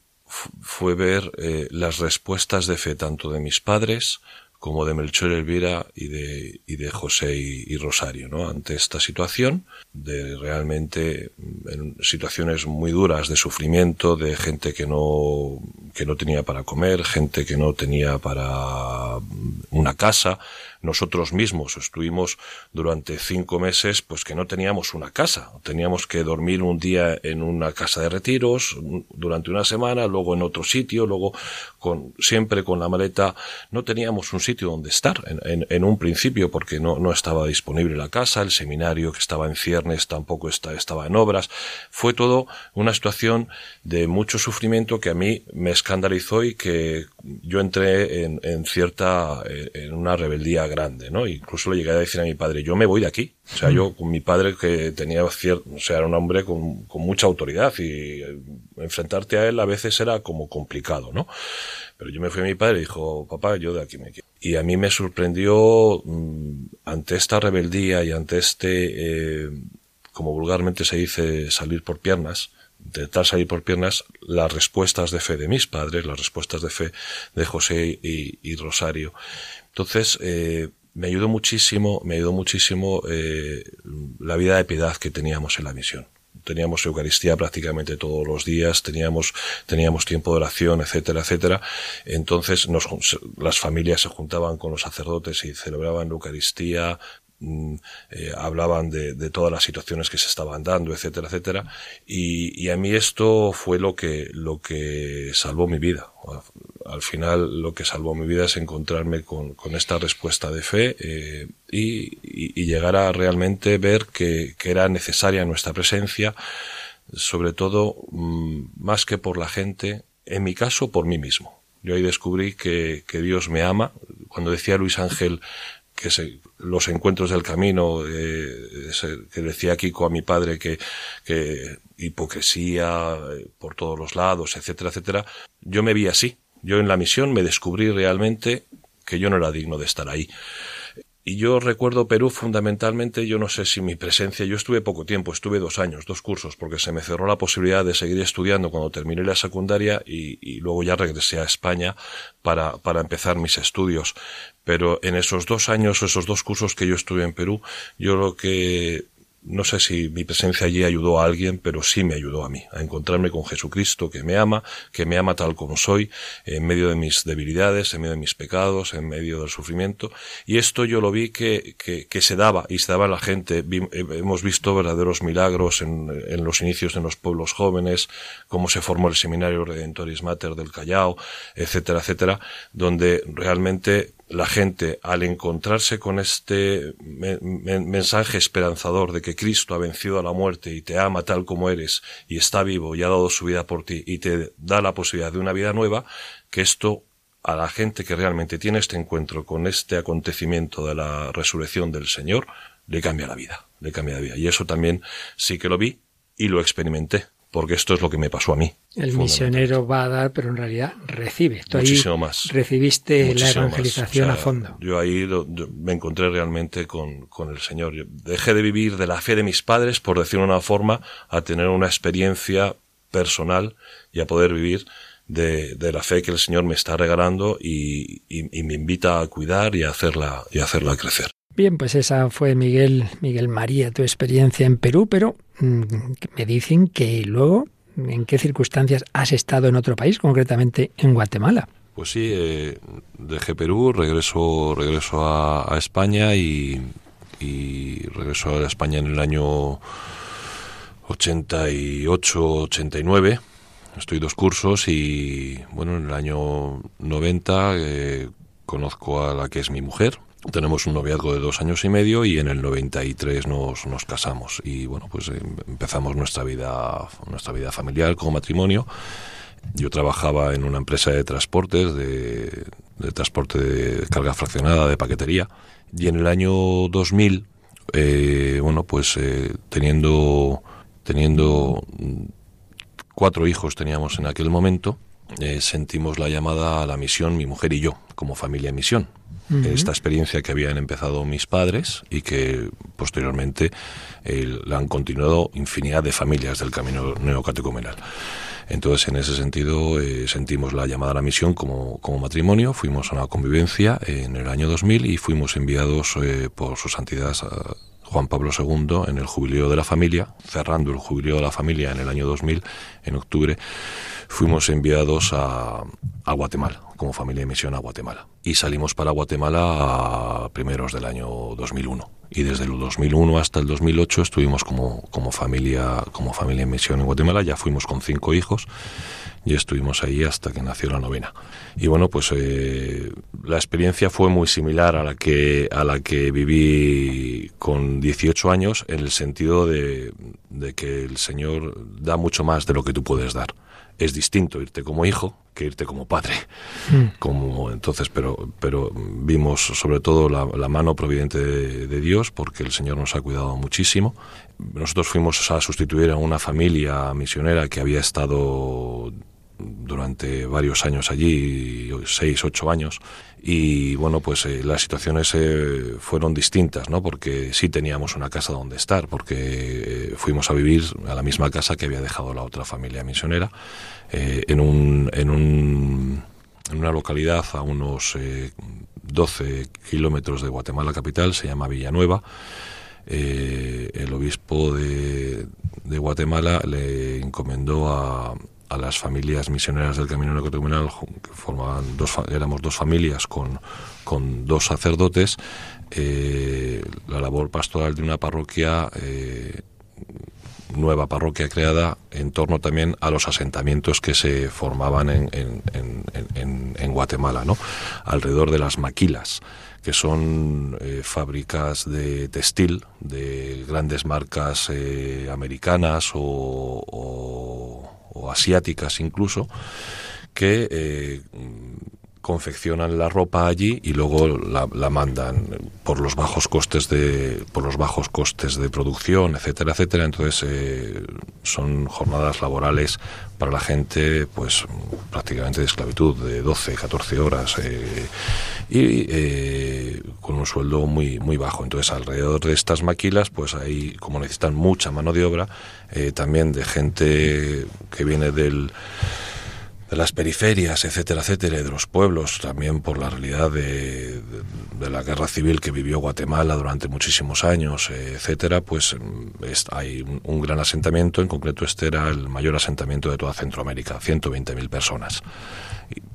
fue ver eh, las respuestas de fe tanto de mis padres como de Melchor Elvira y de, y de José y, y Rosario, ¿no? Ante esta situación de realmente mm, en situaciones muy duras de sufrimiento, de gente que no, que no tenía para comer, gente que no tenía para mm, una casa. Nosotros mismos estuvimos durante cinco meses, pues que no teníamos una casa. Teníamos que dormir un día en una casa de retiros, un- durante una semana, luego en otro sitio, luego con, siempre con la maleta. No teníamos un sitio donde estar en, en- en un principio porque no, no estaba disponible la casa, el seminario que estaba en ciernes tampoco está- estaba en obras. Fue todo una situación de mucho sufrimiento que a mí me escandalizó y que yo entré en, en cierta, en en una rebeldía grande, ¿no? Incluso le llegué a decir a mi padre, yo me voy de aquí. O sea, yo con mi padre que tenía cierto, o sea, era un hombre con, con mucha autoridad y eh, enfrentarte a él a veces era como complicado, ¿no? Pero yo me fui a mi padre y dijo, papá, yo de aquí me quiero. Y a mí me sorprendió mm, ante esta rebeldía y ante este, eh, como vulgarmente se dice, salir por piernas, intentar salir por piernas, las respuestas de fe de mis padres, las respuestas de fe de José y, Rosario. Entonces, eh, me ayudó muchísimo, me ayudó muchísimo eh, la vida de piedad que teníamos en la misión. Teníamos Eucaristía prácticamente todos los días, teníamos, teníamos tiempo de oración, etcétera, etcétera. Entonces las familias se juntaban con los sacerdotes y celebraban la Eucaristía, eh, hablaban de, todas las situaciones que se estaban dando, etcétera, etcétera. Y, a mí esto fue lo que, lo que salvó mi vida. Al final lo que salvó mi vida es encontrarme con, esta respuesta de fe eh, y, y, llegar a realmente ver que, era necesaria nuestra presencia, sobre todo mmm, más que por la gente, en mi caso por mí mismo. Yo ahí descubrí que Dios me ama. Cuando decía Luis Ángel que se, los encuentros del camino, eh, que decía Kiko a mi padre que, que hipocresía eh, por todos los lados, etcétera, etcétera, yo me vi así. Yo en la misión me descubrí realmente que yo no era digno de estar ahí. Y yo recuerdo Perú fundamentalmente, yo no sé si mi presencia, yo estuve poco tiempo, estuve dos años, dos cursos, porque se me cerró la posibilidad de seguir estudiando cuando terminé la secundaria y, luego ya regresé a España para, para empezar mis estudios. Pero en esos dos años, esos dos cursos que yo estuve en Perú, yo lo que no sé si mi presencia allí ayudó a alguien, pero sí me ayudó a mí, a encontrarme con Jesucristo que me ama, que me ama tal como soy, en medio de mis debilidades, en medio de mis pecados, en medio del sufrimiento. Y esto yo lo vi que, que, se daba, y se daba a la gente. hemos visto verdaderos milagros en, en, los inicios de los pueblos jóvenes, cómo se formó el seminario Redentoris Mater del Callao, etcétera, etcétera, donde realmente la gente al encontrarse con este mensaje esperanzador de que Cristo ha vencido a la muerte y te ama tal como eres y está vivo y ha dado su vida por ti y te da la posibilidad de una vida nueva, que esto a la gente que realmente tiene este encuentro con este acontecimiento de la resurrección del Señor, le cambia la vida, le cambia la vida. Y eso también sí que lo vi y lo experimenté porque esto es lo que me pasó a mí. El misionero va a dar, pero en realidad recibe. Muchísimo más. Recibiste la evangelización a fondo. Yo ahí me encontré realmente con, el Señor. dejé de vivir de la fe de mis padres, por decirlo de una forma, a tener una experiencia personal y a poder vivir de, la fe que el Señor me está regalando y, y, me invita a cuidar y a hacerla, y a hacerla crecer. Bien, pues esa fue Miguel, Miguel María, tu experiencia en Perú, pero mm, me dicen que luego, ¿en qué circunstancias has estado en otro país, concretamente en Guatemala? Pues sí, eh, dejé Perú, regreso, regreso a, España y, regreso a España en el año 88-89. Estoy dos cursos y bueno, en el año 90 eh, conozco a la que es mi mujer, tenemos un noviazgo de dos años y medio y en el 93 nos, nos casamos. Y bueno pues eh, empezamos nuestra vida nuestra vida familiar como matrimonio. Yo trabajaba en una empresa de transportes de, transporte de carga fraccionada de paquetería. Y en el año 2000 eh, bueno pues eh, teniendo teniendo cuatro hijos teníamos en aquel momento sentimos la llamada a la misión mi mujer y yo como familia misión. Esta experiencia que habían empezado mis padres y que posteriormente eh, la han continuado infinidad de familias del camino neocatecumenal. Entonces, en ese sentido, eh, sentimos la llamada a la misión como, como, matrimonio, fuimos a una convivencia en el año 2000 y fuimos enviados eh, por su santidad Juan Pablo II en el jubileo de la familia, cerrando el jubileo de la familia en el año 2000, en octubre, fuimos enviados a, a Guatemala, como familia de misión a Guatemala. Y salimos para Guatemala a primeros del año 2001. Y desde el 2001 hasta el 2008 estuvimos como, como, familia, como familia en misión en Guatemala. Ya fuimos con cinco hijos y estuvimos ahí hasta que nació la novena. Y bueno, pues eh, la experiencia fue muy similar a la que a la que viví con 18 años en el sentido de, de que el Señor da mucho más de lo que tú puedes dar es distinto irte como hijo que irte como padre. Mm. Como entonces, pero, pero vimos sobre todo la, mano providente de, Dios, porque el Señor nos ha cuidado muchísimo. Nosotros fuimos a sustituir a una familia misionera que había estado durante varios años allí, seis, ocho años, y bueno, pues eh, las situaciones eh, fueron distintas, ¿no? Porque sí teníamos una casa donde estar, porque eh, fuimos a vivir a la misma casa que había dejado la otra familia misionera, en, un, en, un, en una localidad a unos 12 kilómetros de Guatemala capital, se llama Villanueva. el obispo de Guatemala le encomendó a, a las familias misioneras del Camino Neocatecumenal, que formaban dos, éramos dos familias con, con dos sacerdotes, eh, la labor pastoral de una parroquia, eh, nueva parroquia creada en torno también a los asentamientos que se formaban en, en, en, Guatemala, ¿no? alrededor de las maquilas que son eh, fábricas de textil de grandes marcas americanas o asiáticas incluso, que eh, confeccionan la ropa allí y luego la, la, mandan por los bajos costes de por los bajos costes de producción etcétera etcétera. Entonces eh, son jornadas laborales para la gente pues prácticamente de esclavitud de 12 14 horas eh, y eh, con un sueldo muy muy bajo. Entonces alrededor de estas maquilas pues ahí como necesitan mucha mano de obra eh, también de gente que viene del de las periferias, etcétera, etcétera, de los pueblos, también por la realidad de, la guerra civil que vivió Guatemala durante muchísimos años, etcétera, pues mm, hay un, un, gran asentamiento, en concreto este era el mayor asentamiento de toda Centroamérica, 120.000 personas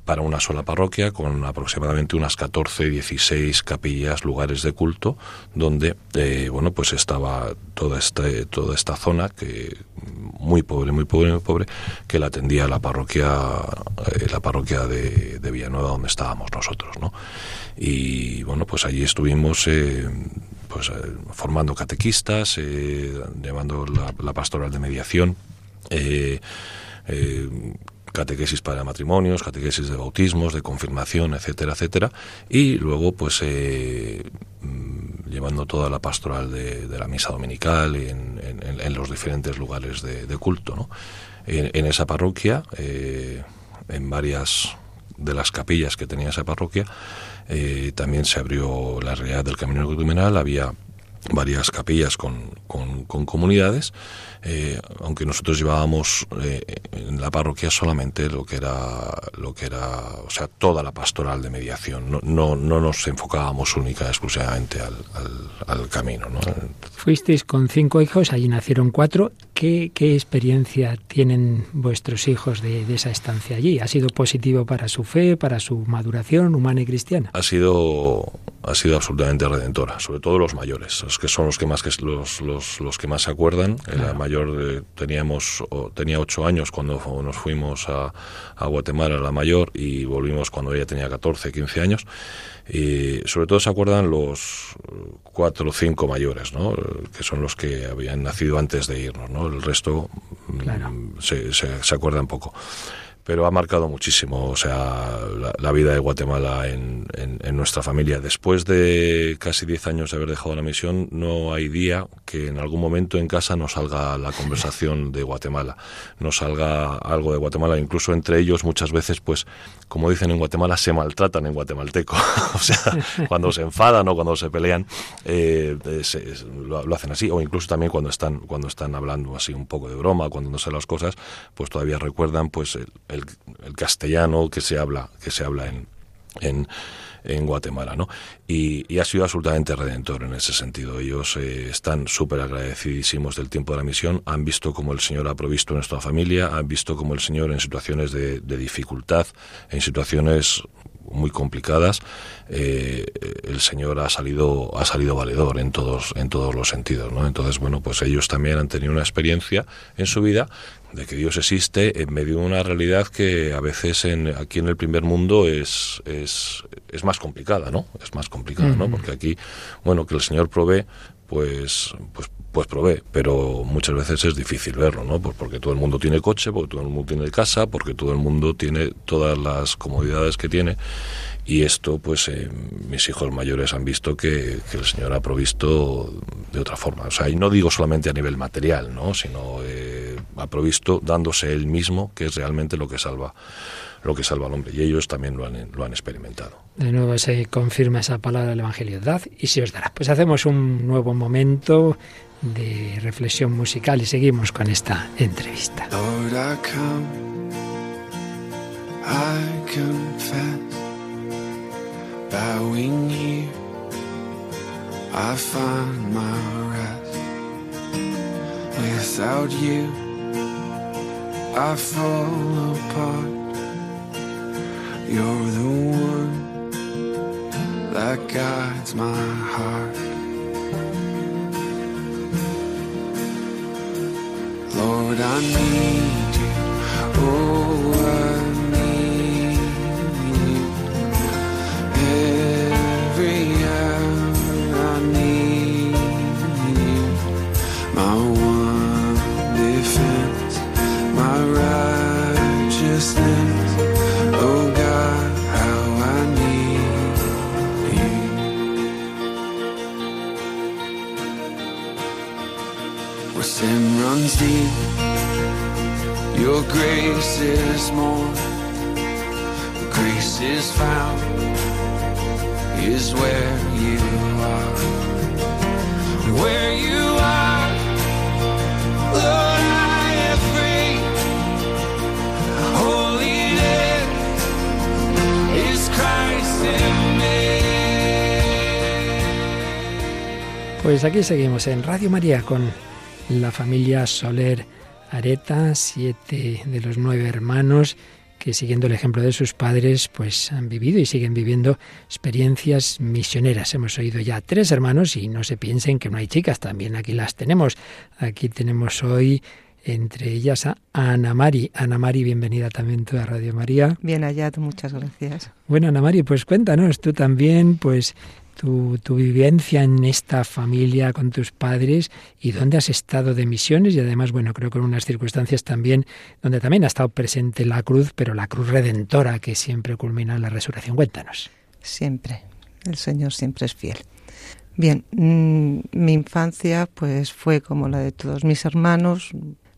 para una sola parroquia con aproximadamente unas 14, 16 capillas, lugares de culto, donde eh, bueno pues estaba toda esta toda esta zona que muy pobre, muy pobre, muy pobre, que la atendía la parroquia eh, la parroquia de, de, Villanueva donde estábamos nosotros, ¿no? Y bueno pues allí estuvimos eh, pues formando catequistas, llevando la, pastoral de mediación. Catequesis para matrimonios, catequesis de bautismos, de confirmación, etcétera, etcétera, y luego pues eh, llevando toda la pastoral de, la misa dominical en, en, los diferentes lugares de, culto, ¿no? En, esa parroquia, eh, en varias de las capillas que tenía esa parroquia, eh, también se abrió la realidad del camino ecumenal, había varias capillas con, con, con comunidades, eh, aunque nosotros llevábamos eh, en la parroquia solamente lo que era lo que era o sea toda la pastoral de mediación no, no, no nos enfocábamos única exclusivamente al, al, al camino ¿no? fuisteis con cinco hijos allí nacieron cuatro ¿qué, qué experiencia tienen vuestros hijos de, de, esa estancia allí? ¿ha sido positivo para su fe para su maduración humana y cristiana? ha sido ha sido absolutamente redentora sobre todo los mayores los que son los que más los, los, los que más se acuerdan claro. la mayor teníamos tenía ocho años cuando nos fuimos a, a, Guatemala la mayor y volvimos cuando ella tenía 14 15 años y sobre todo se acuerdan los cuatro o cinco mayores ¿no? que son los que habían nacido antes de irnos ¿no? el resto claro. se, se, se acuerdan poco pero ha marcado muchísimo, o sea, la, vida de Guatemala en, en, nuestra familia. Después de casi 10 años de haber dejado la misión, no hay día que en algún momento en casa no salga la conversación de Guatemala, no salga algo de Guatemala, incluso entre ellos muchas veces, pues, como dicen en Guatemala, se maltratan en guatemalteco, o sea, cuando se enfadan o cuando se pelean, eh, lo, hacen así, o incluso también cuando están, cuando están hablando así un poco de broma, cuando no sé las cosas, pues todavía recuerdan, pues, el el, el, castellano que se habla, que se habla en, en, Guatemala, ¿no? Y, y, ha sido absolutamente redentor en ese sentido. Ellos eh, están súper agradecidísimos del tiempo de la misión, han visto cómo el Señor ha provisto nuestra familia, han visto cómo el Señor en situaciones de, de dificultad, en situaciones muy complicadas, eh, el Señor ha salido, ha salido valedor en todos, en todos los sentidos, ¿no? Entonces, bueno, pues ellos también han tenido una experiencia en su vida de que Dios existe en medio de una realidad que a veces en, aquí en el primer mundo es, es, es más complicada, ¿no? Es más complicada, ¿no? Porque aquí, bueno, que el Señor provee, pues, pues pues provee, pero muchas veces es difícil verlo, ¿no? Pues porque todo el mundo tiene coche, porque todo el mundo tiene casa, porque todo el mundo tiene todas las comodidades que tiene y esto, pues eh, mis hijos mayores han visto que, que, el Señor ha provisto de otra forma. O sea, y no digo solamente a nivel material, ¿no? Sino eh, ha provisto dándose él mismo, que es realmente lo que salva lo que salva al hombre. Y ellos también lo han, lo han experimentado. De nuevo se confirma esa palabra del Evangelio. Dad y se os dará. Pues hacemos un nuevo momento de reflexión musical y seguimos con esta entrevista. Lord, I come, I confess, bowing here, I find my rest. Without you, I fall apart. You're the one that guides my heart. Lord, I need you. Oh, I grace is more. Grace is found, is where you are. Where you are, Lord, I am free. Holiness is Christ in me. Pues aquí seguimos en Radio María con la familia Soler Areta, siete de los nueve hermanos que siguiendo el ejemplo de sus padres, pues han vivido y siguen viviendo experiencias misioneras. Hemos oído ya tres hermanos y no se piensen que no hay chicas, también aquí las tenemos. Aquí tenemos hoy entre ellas a Ana Mari. Ana Mari, bienvenida también tú a Radio María. Bien hallado, muchas gracias. Bueno, Ana Mari, pues cuéntanos tú también, pues tu, tu, vivencia en esta familia con tus padres y dónde has estado de misiones y además, bueno, creo que en unas circunstancias también donde también ha estado presente la cruz, pero la cruz redentora que siempre culmina la resurrección. Cuéntanos. Siempre, el Señor siempre es fiel. Bien, mmm, mi infancia pues fue como la de todos mis hermanos,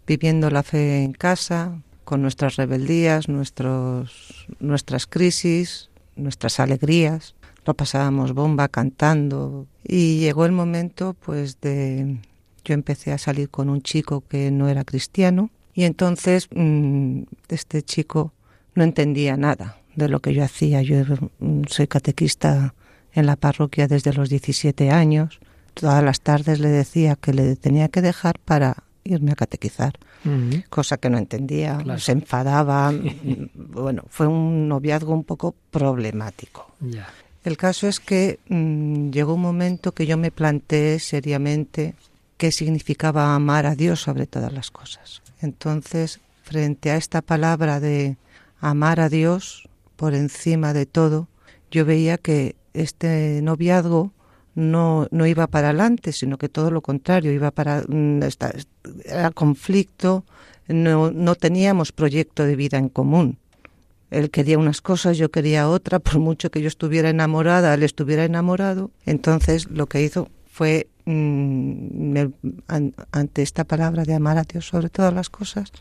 viviendo la fe en casa, con nuestras rebeldías, nuestros, nuestras crisis, nuestras alegrías lo pasábamos bomba cantando y llegó el momento pues de yo empecé a salir con un chico que no era cristiano y entonces mmm, este chico no entendía nada de lo que yo hacía. Yo soy catequista en la parroquia desde los 17 años. Todas las tardes le decía que le tenía que dejar para irme a catequizar, uh -huh. cosa que no entendía, claro. se enfadaba. bueno, fue un noviazgo un poco problemático. Yeah. El caso es que mmm, llegó un momento que yo me planteé seriamente qué significaba amar a Dios sobre todas las cosas. Entonces, frente a esta palabra de amar a Dios por encima de todo, yo veía que este noviazgo no, no iba para adelante, sino que todo lo contrario, iba para esta, era conflicto, no, no teníamos proyecto de vida en común. Él quería unas cosas, yo quería otra, por mucho que yo estuviera enamorada, él estuviera enamorado. Entonces lo que hizo fue, mmm, me, an, ante esta palabra de amar a Dios sobre todas las cosas,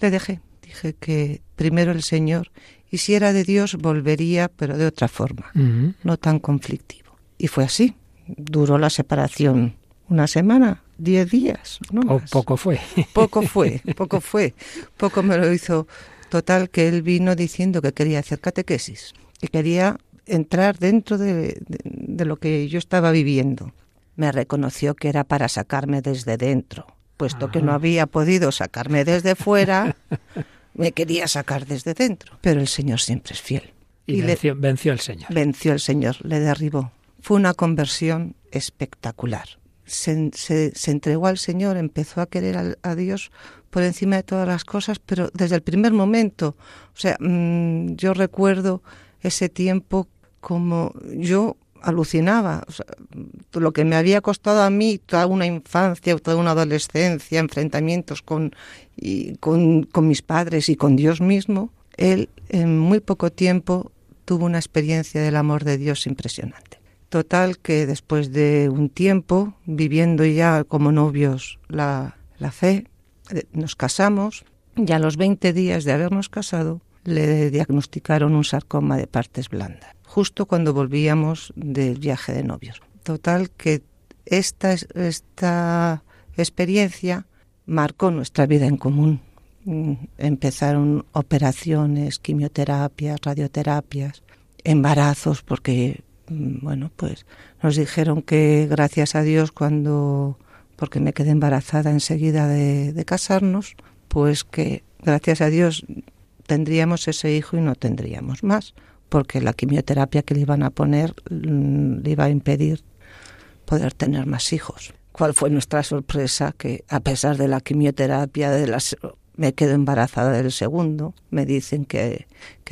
le dejé. Dije que primero el Señor, y si era de Dios, volvería, pero de otra forma, uh -huh. no tan conflictivo. Y fue así. Duró la separación una semana, diez días. No o poco fue. Poco fue, poco fue. Poco me lo hizo Total, que él vino diciendo que quería hacer catequesis, que quería entrar dentro de, de, de, lo que yo estaba viviendo. Me reconoció que era para sacarme desde dentro, puesto Ajá. que no había podido sacarme desde fuera, me quería sacar desde dentro. Pero el Señor siempre es fiel. Y, y venció, le, venció el Señor. Venció el Señor, le derribó. Fue una conversión espectacular. Se, se, se, entregó al Señor, empezó a querer a, a, Dios por encima de todas las cosas, pero desde el primer momento. O sea, mmm, yo recuerdo ese tiempo como yo alucinaba. Sea, lo que me había costado a mí toda una infancia, toda una adolescencia, enfrentamientos con, y, con, con mis padres y con Dios mismo, él en muy poco tiempo tuvo una experiencia del amor de Dios impresionante. Total que después de un tiempo, viviendo ya como novios la, la fe, nos casamos y a los 20 días de habernos casado le diagnosticaron un sarcoma de partes blandas, justo cuando volvíamos del viaje de novios. Total que esta, esta experiencia marcó nuestra vida en común. Empezaron operaciones, quimioterapias, radioterapias, embarazos, porque bueno, pues nos dijeron que gracias a Dios cuando, porque me quedé embarazada enseguida de, de, casarnos, pues que gracias a Dios tendríamos ese hijo y no tendríamos más, porque la quimioterapia que le iban a poner le iba a impedir poder tener más hijos. ¿Cuál fue nuestra sorpresa? Que a pesar de la quimioterapia, de las me quedo embarazada del segundo, me dicen que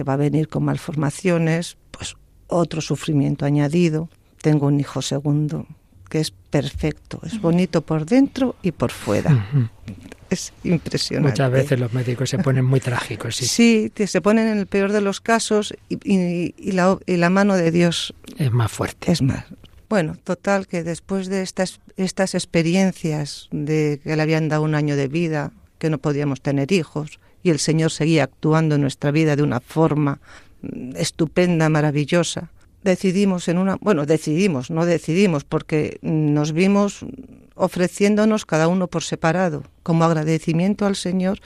va a venir con malformaciones, pues otro sufrimiento añadido. Tengo un hijo segundo que es perfecto, es bonito por dentro y por fuera. Uh -huh. Es impresionante. Muchas veces los médicos se ponen muy trágicos. Sí, sí se ponen en el peor de los casos y, y, y, la, y, la, mano de Dios es más fuerte. Es más, Bueno, total que después de estas, estas experiencias de que le habían dado un año de vida, que no podíamos tener hijos, y el Señor seguía actuando en nuestra vida de una forma mm, estupenda, maravillosa, decidimos en una, bueno, decidimos, no decidimos, porque nos vimos ofreciéndonos cada uno por separado, como agradecimiento al Señor,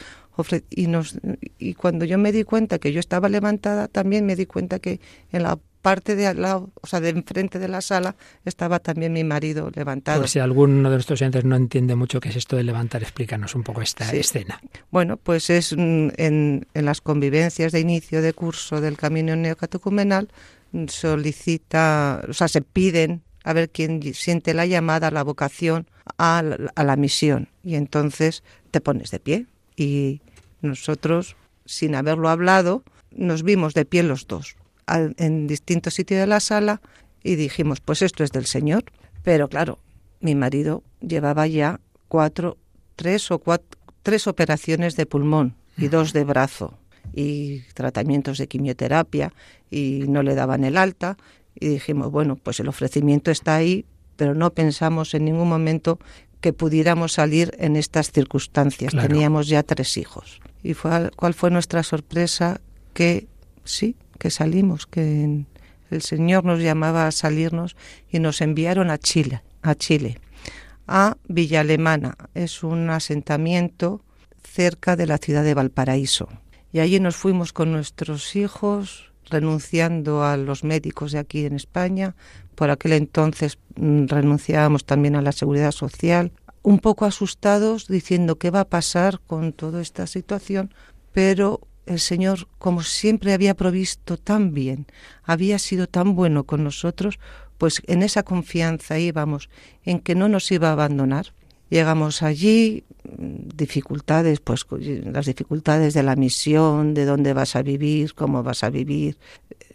y, nos, y cuando yo me di cuenta que yo estaba levantada, también me di cuenta que en la parte de al lado, o sea, de enfrente de la sala, estaba también mi marido levantado. Si alguno de nuestros oyentes no entiende mucho qué es esto de levantar, explícanos un poco esta escena. Bueno, pues es mm, en, en las convivencias de inicio de curso del camino neocatecumenal, solicita, o sea, se piden a ver quién siente la llamada, la vocación a la, misión. Y entonces te pones de pie. Y nosotros, sin haberlo hablado, nos vimos de pie los dos en distintos sitios de la sala y dijimos, pues esto es del Señor. Pero claro, mi marido llevaba ya cuatro, tres o cuatro, tres operaciones de pulmón y dos de brazo y tratamientos de quimioterapia y no le daban el alta y dijimos, bueno, pues el ofrecimiento está ahí, pero no pensamos en ningún momento que pudiéramos salir en estas circunstancias. Teníamos ya tres hijos. ¿Y fue, cuál fue nuestra sorpresa? Que sí, que salimos, que el Señor nos llamaba a salirnos y nos enviaron a Chile, a Chile, a Villa Alemana. Es un asentamiento cerca de la ciudad de Valparaíso. Y allí nos fuimos con nuestros hijos, renunciando a los médicos de aquí en España. Por aquel entonces mm, renunciábamos también a la seguridad social, un poco asustados, diciendo qué va a pasar con toda esta situación, pero el Señor, como siempre había provisto tan bien, había sido tan bueno con nosotros, pues en esa confianza íbamos en que no nos iba a abandonar. Llegamos allí, dificultades, pues las dificultades de la misión, de dónde vas a vivir, cómo vas a vivir.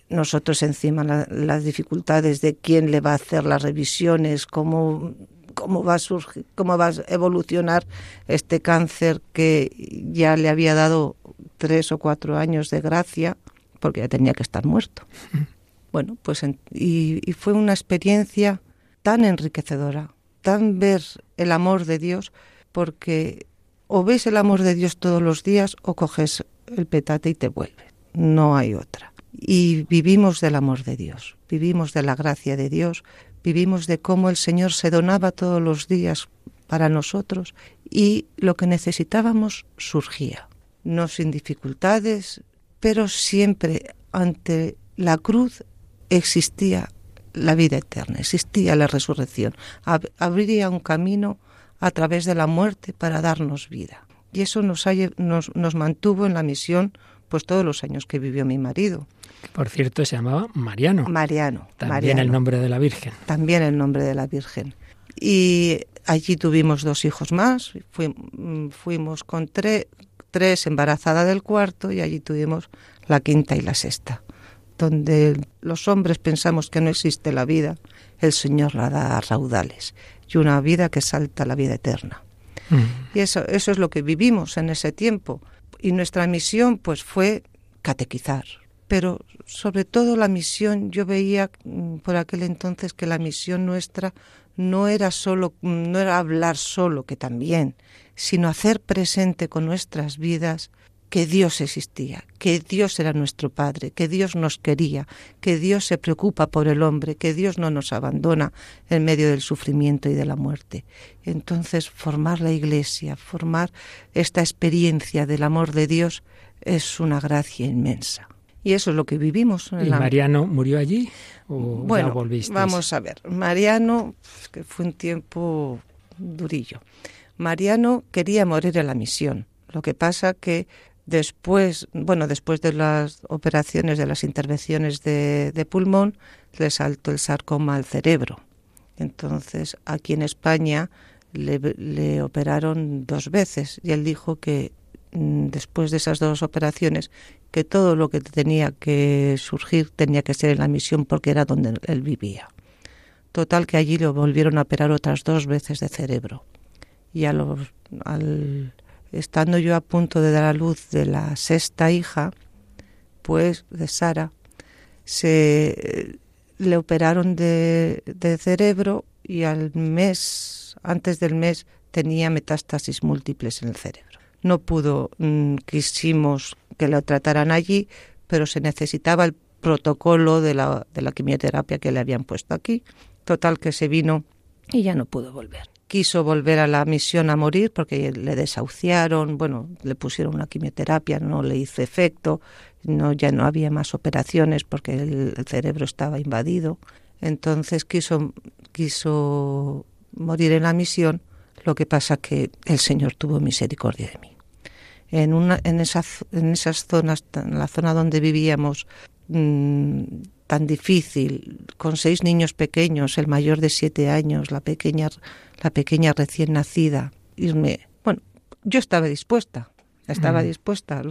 Nosotros encima las dificultades de quién le va a hacer las revisiones, cómo, cómo va a surgir, cómo va a evolucionar este cáncer que ya le había dado tres o cuatro años de gracia, porque ya tenía que estar muerto. Bueno, pues y fue una experiencia tan enriquecedora, tan ver el amor de Dios, porque o ves el amor de Dios todos los días o coges el petate y te vuelves. No hay otra. Y vivimos del amor de Dios, vivimos de la gracia de Dios, vivimos de cómo el Señor se donaba todos los días para nosotros y lo que necesitábamos surgía, no sin dificultades, pero siempre ante la cruz existía la vida eterna, existía la resurrección, abriría un camino a través de la muerte para darnos vida. Y eso nos, nos, nos mantuvo en la misión pues todos los años que vivió mi marido. Por cierto, se llamaba Mariano. Mariano. También el nombre de la Virgen. También el nombre de la Virgen. Y allí tuvimos dos hijos más. fuimos con tres embarazada del cuarto y allí tuvimos la quinta y la sexta. Donde los hombres pensamos que no existe la vida, el Señor la da a raudales y una vida que salta la vida eterna. Mm. Y eso, eso es lo que vivimos en ese tiempo. Y nuestra misión pues fue catequizar. Pero sobre todo la misión, yo veía mm, por aquel entonces que la misión nuestra no era solo, mm, no era hablar solo, que también, sino hacer presente con nuestras vidas que Dios existía, que Dios era nuestro Padre, que Dios nos quería, que Dios se preocupa por el hombre, que Dios no nos abandona en medio del sufrimiento y de la muerte. Entonces, formar la Iglesia, formar esta experiencia del amor de Dios es una gracia inmensa. Y eso es lo que vivimos. ¿Y Mariano murió allí o bueno, Vamos a ver. Mariano, que fue un tiempo durillo. Mariano quería morir en la misión. Lo que pasa que Después, bueno, después de las operaciones, de las intervenciones de, pulmón, le saltó el sarcoma al cerebro. Entonces, aquí en España le, operaron dos veces y él dijo que mm, después de esas dos operaciones, que todo lo que tenía que surgir tenía que ser en la misión porque era donde él vivía. Total que allí lo volvieron a operar otras dos veces de cerebro. Y a los, al estando yo a punto de dar a luz de la sexta hija, pues de Sara, se le operaron de, de cerebro y al mes, antes del mes, tenía metástasis múltiples en el cerebro. No pudo, mm, quisimos que lo trataran allí, pero se necesitaba el protocolo de la, de la quimioterapia que le habían puesto aquí. Total que se vino y ya no pudo volver. Quiso volver a la misión a morir porque le desahuciaron, bueno, le pusieron una quimioterapia, no le hizo efecto, no ya no había más operaciones porque el, cerebro estaba invadido. Entonces quiso quiso morir en la misión, lo que pasa que el Señor tuvo misericordia de mí. En, una, en, esa, en esas zonas, en la zona donde vivíamos, mmm, tan difícil, con seis niños pequeños, el mayor de siete años, la pequeña, la pequeña recién nacida, irme. Bueno, yo estaba dispuesta, estaba mm. dispuesta,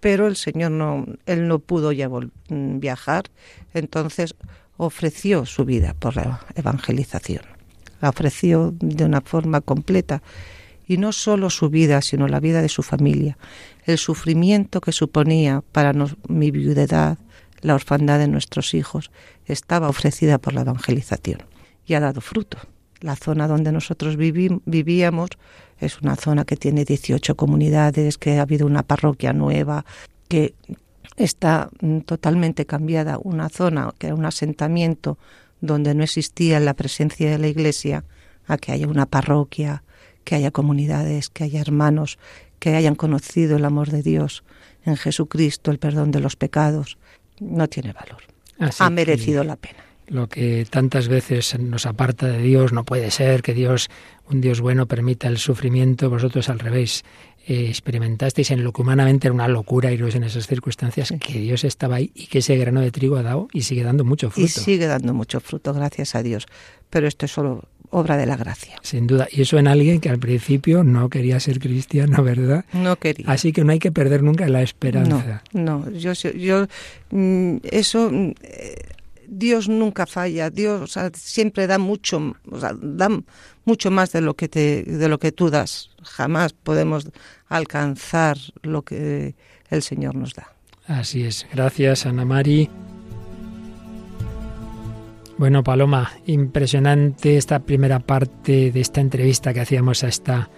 pero el Señor no, él no pudo ya viajar, entonces ofreció su vida por la evangelización. La ofreció de una forma completa y no solo su vida, sino la vida de su familia, el sufrimiento que suponía para nos, mi viudedad, la orfandad de nuestros hijos, estaba ofrecida por la evangelización y ha dado fruto. La zona donde nosotros vivíamos es una zona que tiene 18 comunidades, que ha habido una parroquia nueva, que está mm, totalmente cambiada. Una zona que era un asentamiento donde no existía la presencia de la Iglesia, a que haya una parroquia, que haya comunidades, que haya hermanos, que hayan conocido el amor de Dios en Jesucristo, el perdón de los pecados, no tiene valor. ha merecido la pena. Lo que tantas veces nos aparta de Dios no puede ser que Dios, un Dios bueno, permita el sufrimiento. Vosotros al revés, eh, experimentasteis en lo que humanamente era una locura iros en esas circunstancias, que Dios estaba ahí y que ese grano de trigo ha dado y sigue dando mucho fruto. Y sigue dando mucho fruto, gracias a Dios. Pero esto es solo obra de la gracia. Sin duda. Y eso en alguien que al principio no quería ser cristiano, ¿verdad? No quería. Así que no hay que perder nunca la esperanza. No, yo, yo mm, eso mm, Dios nunca falla, Dios siempre da mucho, da mucho más de lo que te, de lo que tú das. Jamás podemos alcanzar lo que el Señor nos da. Así es. Gracias, Ana Mari. Bueno, Paloma, impresionante esta primera parte de esta entrevista que hacíamos a esta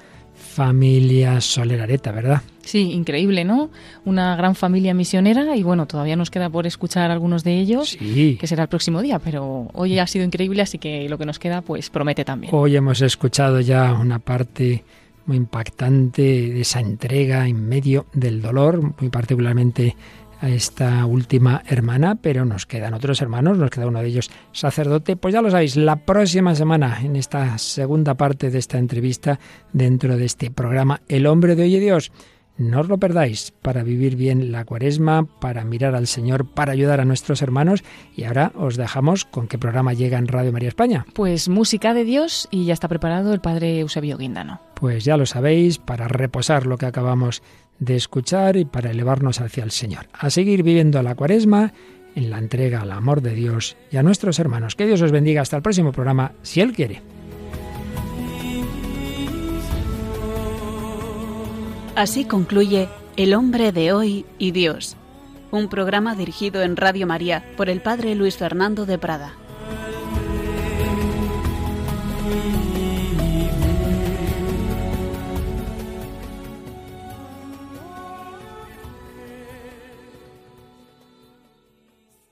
familia Solerareta, ¿verdad? Sí, increíble, ¿no? Una gran familia misionera y bueno, todavía nos queda por escuchar algunos de ellos, que será el próximo día, pero hoy ha sido increíble, así que lo que nos queda pues promete también. Hoy hemos escuchado ya una parte muy impactante de esa entrega en medio del dolor, muy particularmente a esta última hermana, pero nos quedan otros hermanos, nos queda uno de ellos sacerdote. Pues ya lo sabéis, la próxima semana, en esta segunda parte de esta entrevista, dentro de este programa El hombre de hoy y Dios. No os lo perdáis para vivir bien la cuaresma, para mirar al Señor, para ayudar a nuestros hermanos. Y ahora os dejamos con qué programa llega en Radio María España. Pues música de Dios y ya está preparado el Padre Eusebio Guindano. Pues ya lo sabéis, para reposar lo que acabamos de escuchar y para elevarnos hacia el Señor. A seguir viviendo la cuaresma en la entrega al amor de Dios y a nuestros hermanos. Que Dios os bendiga hasta el próximo programa, si Él quiere. Así concluye El hombre de hoy y Dios, un programa dirigido en Radio María por el Padre Luis Fernando de Prada.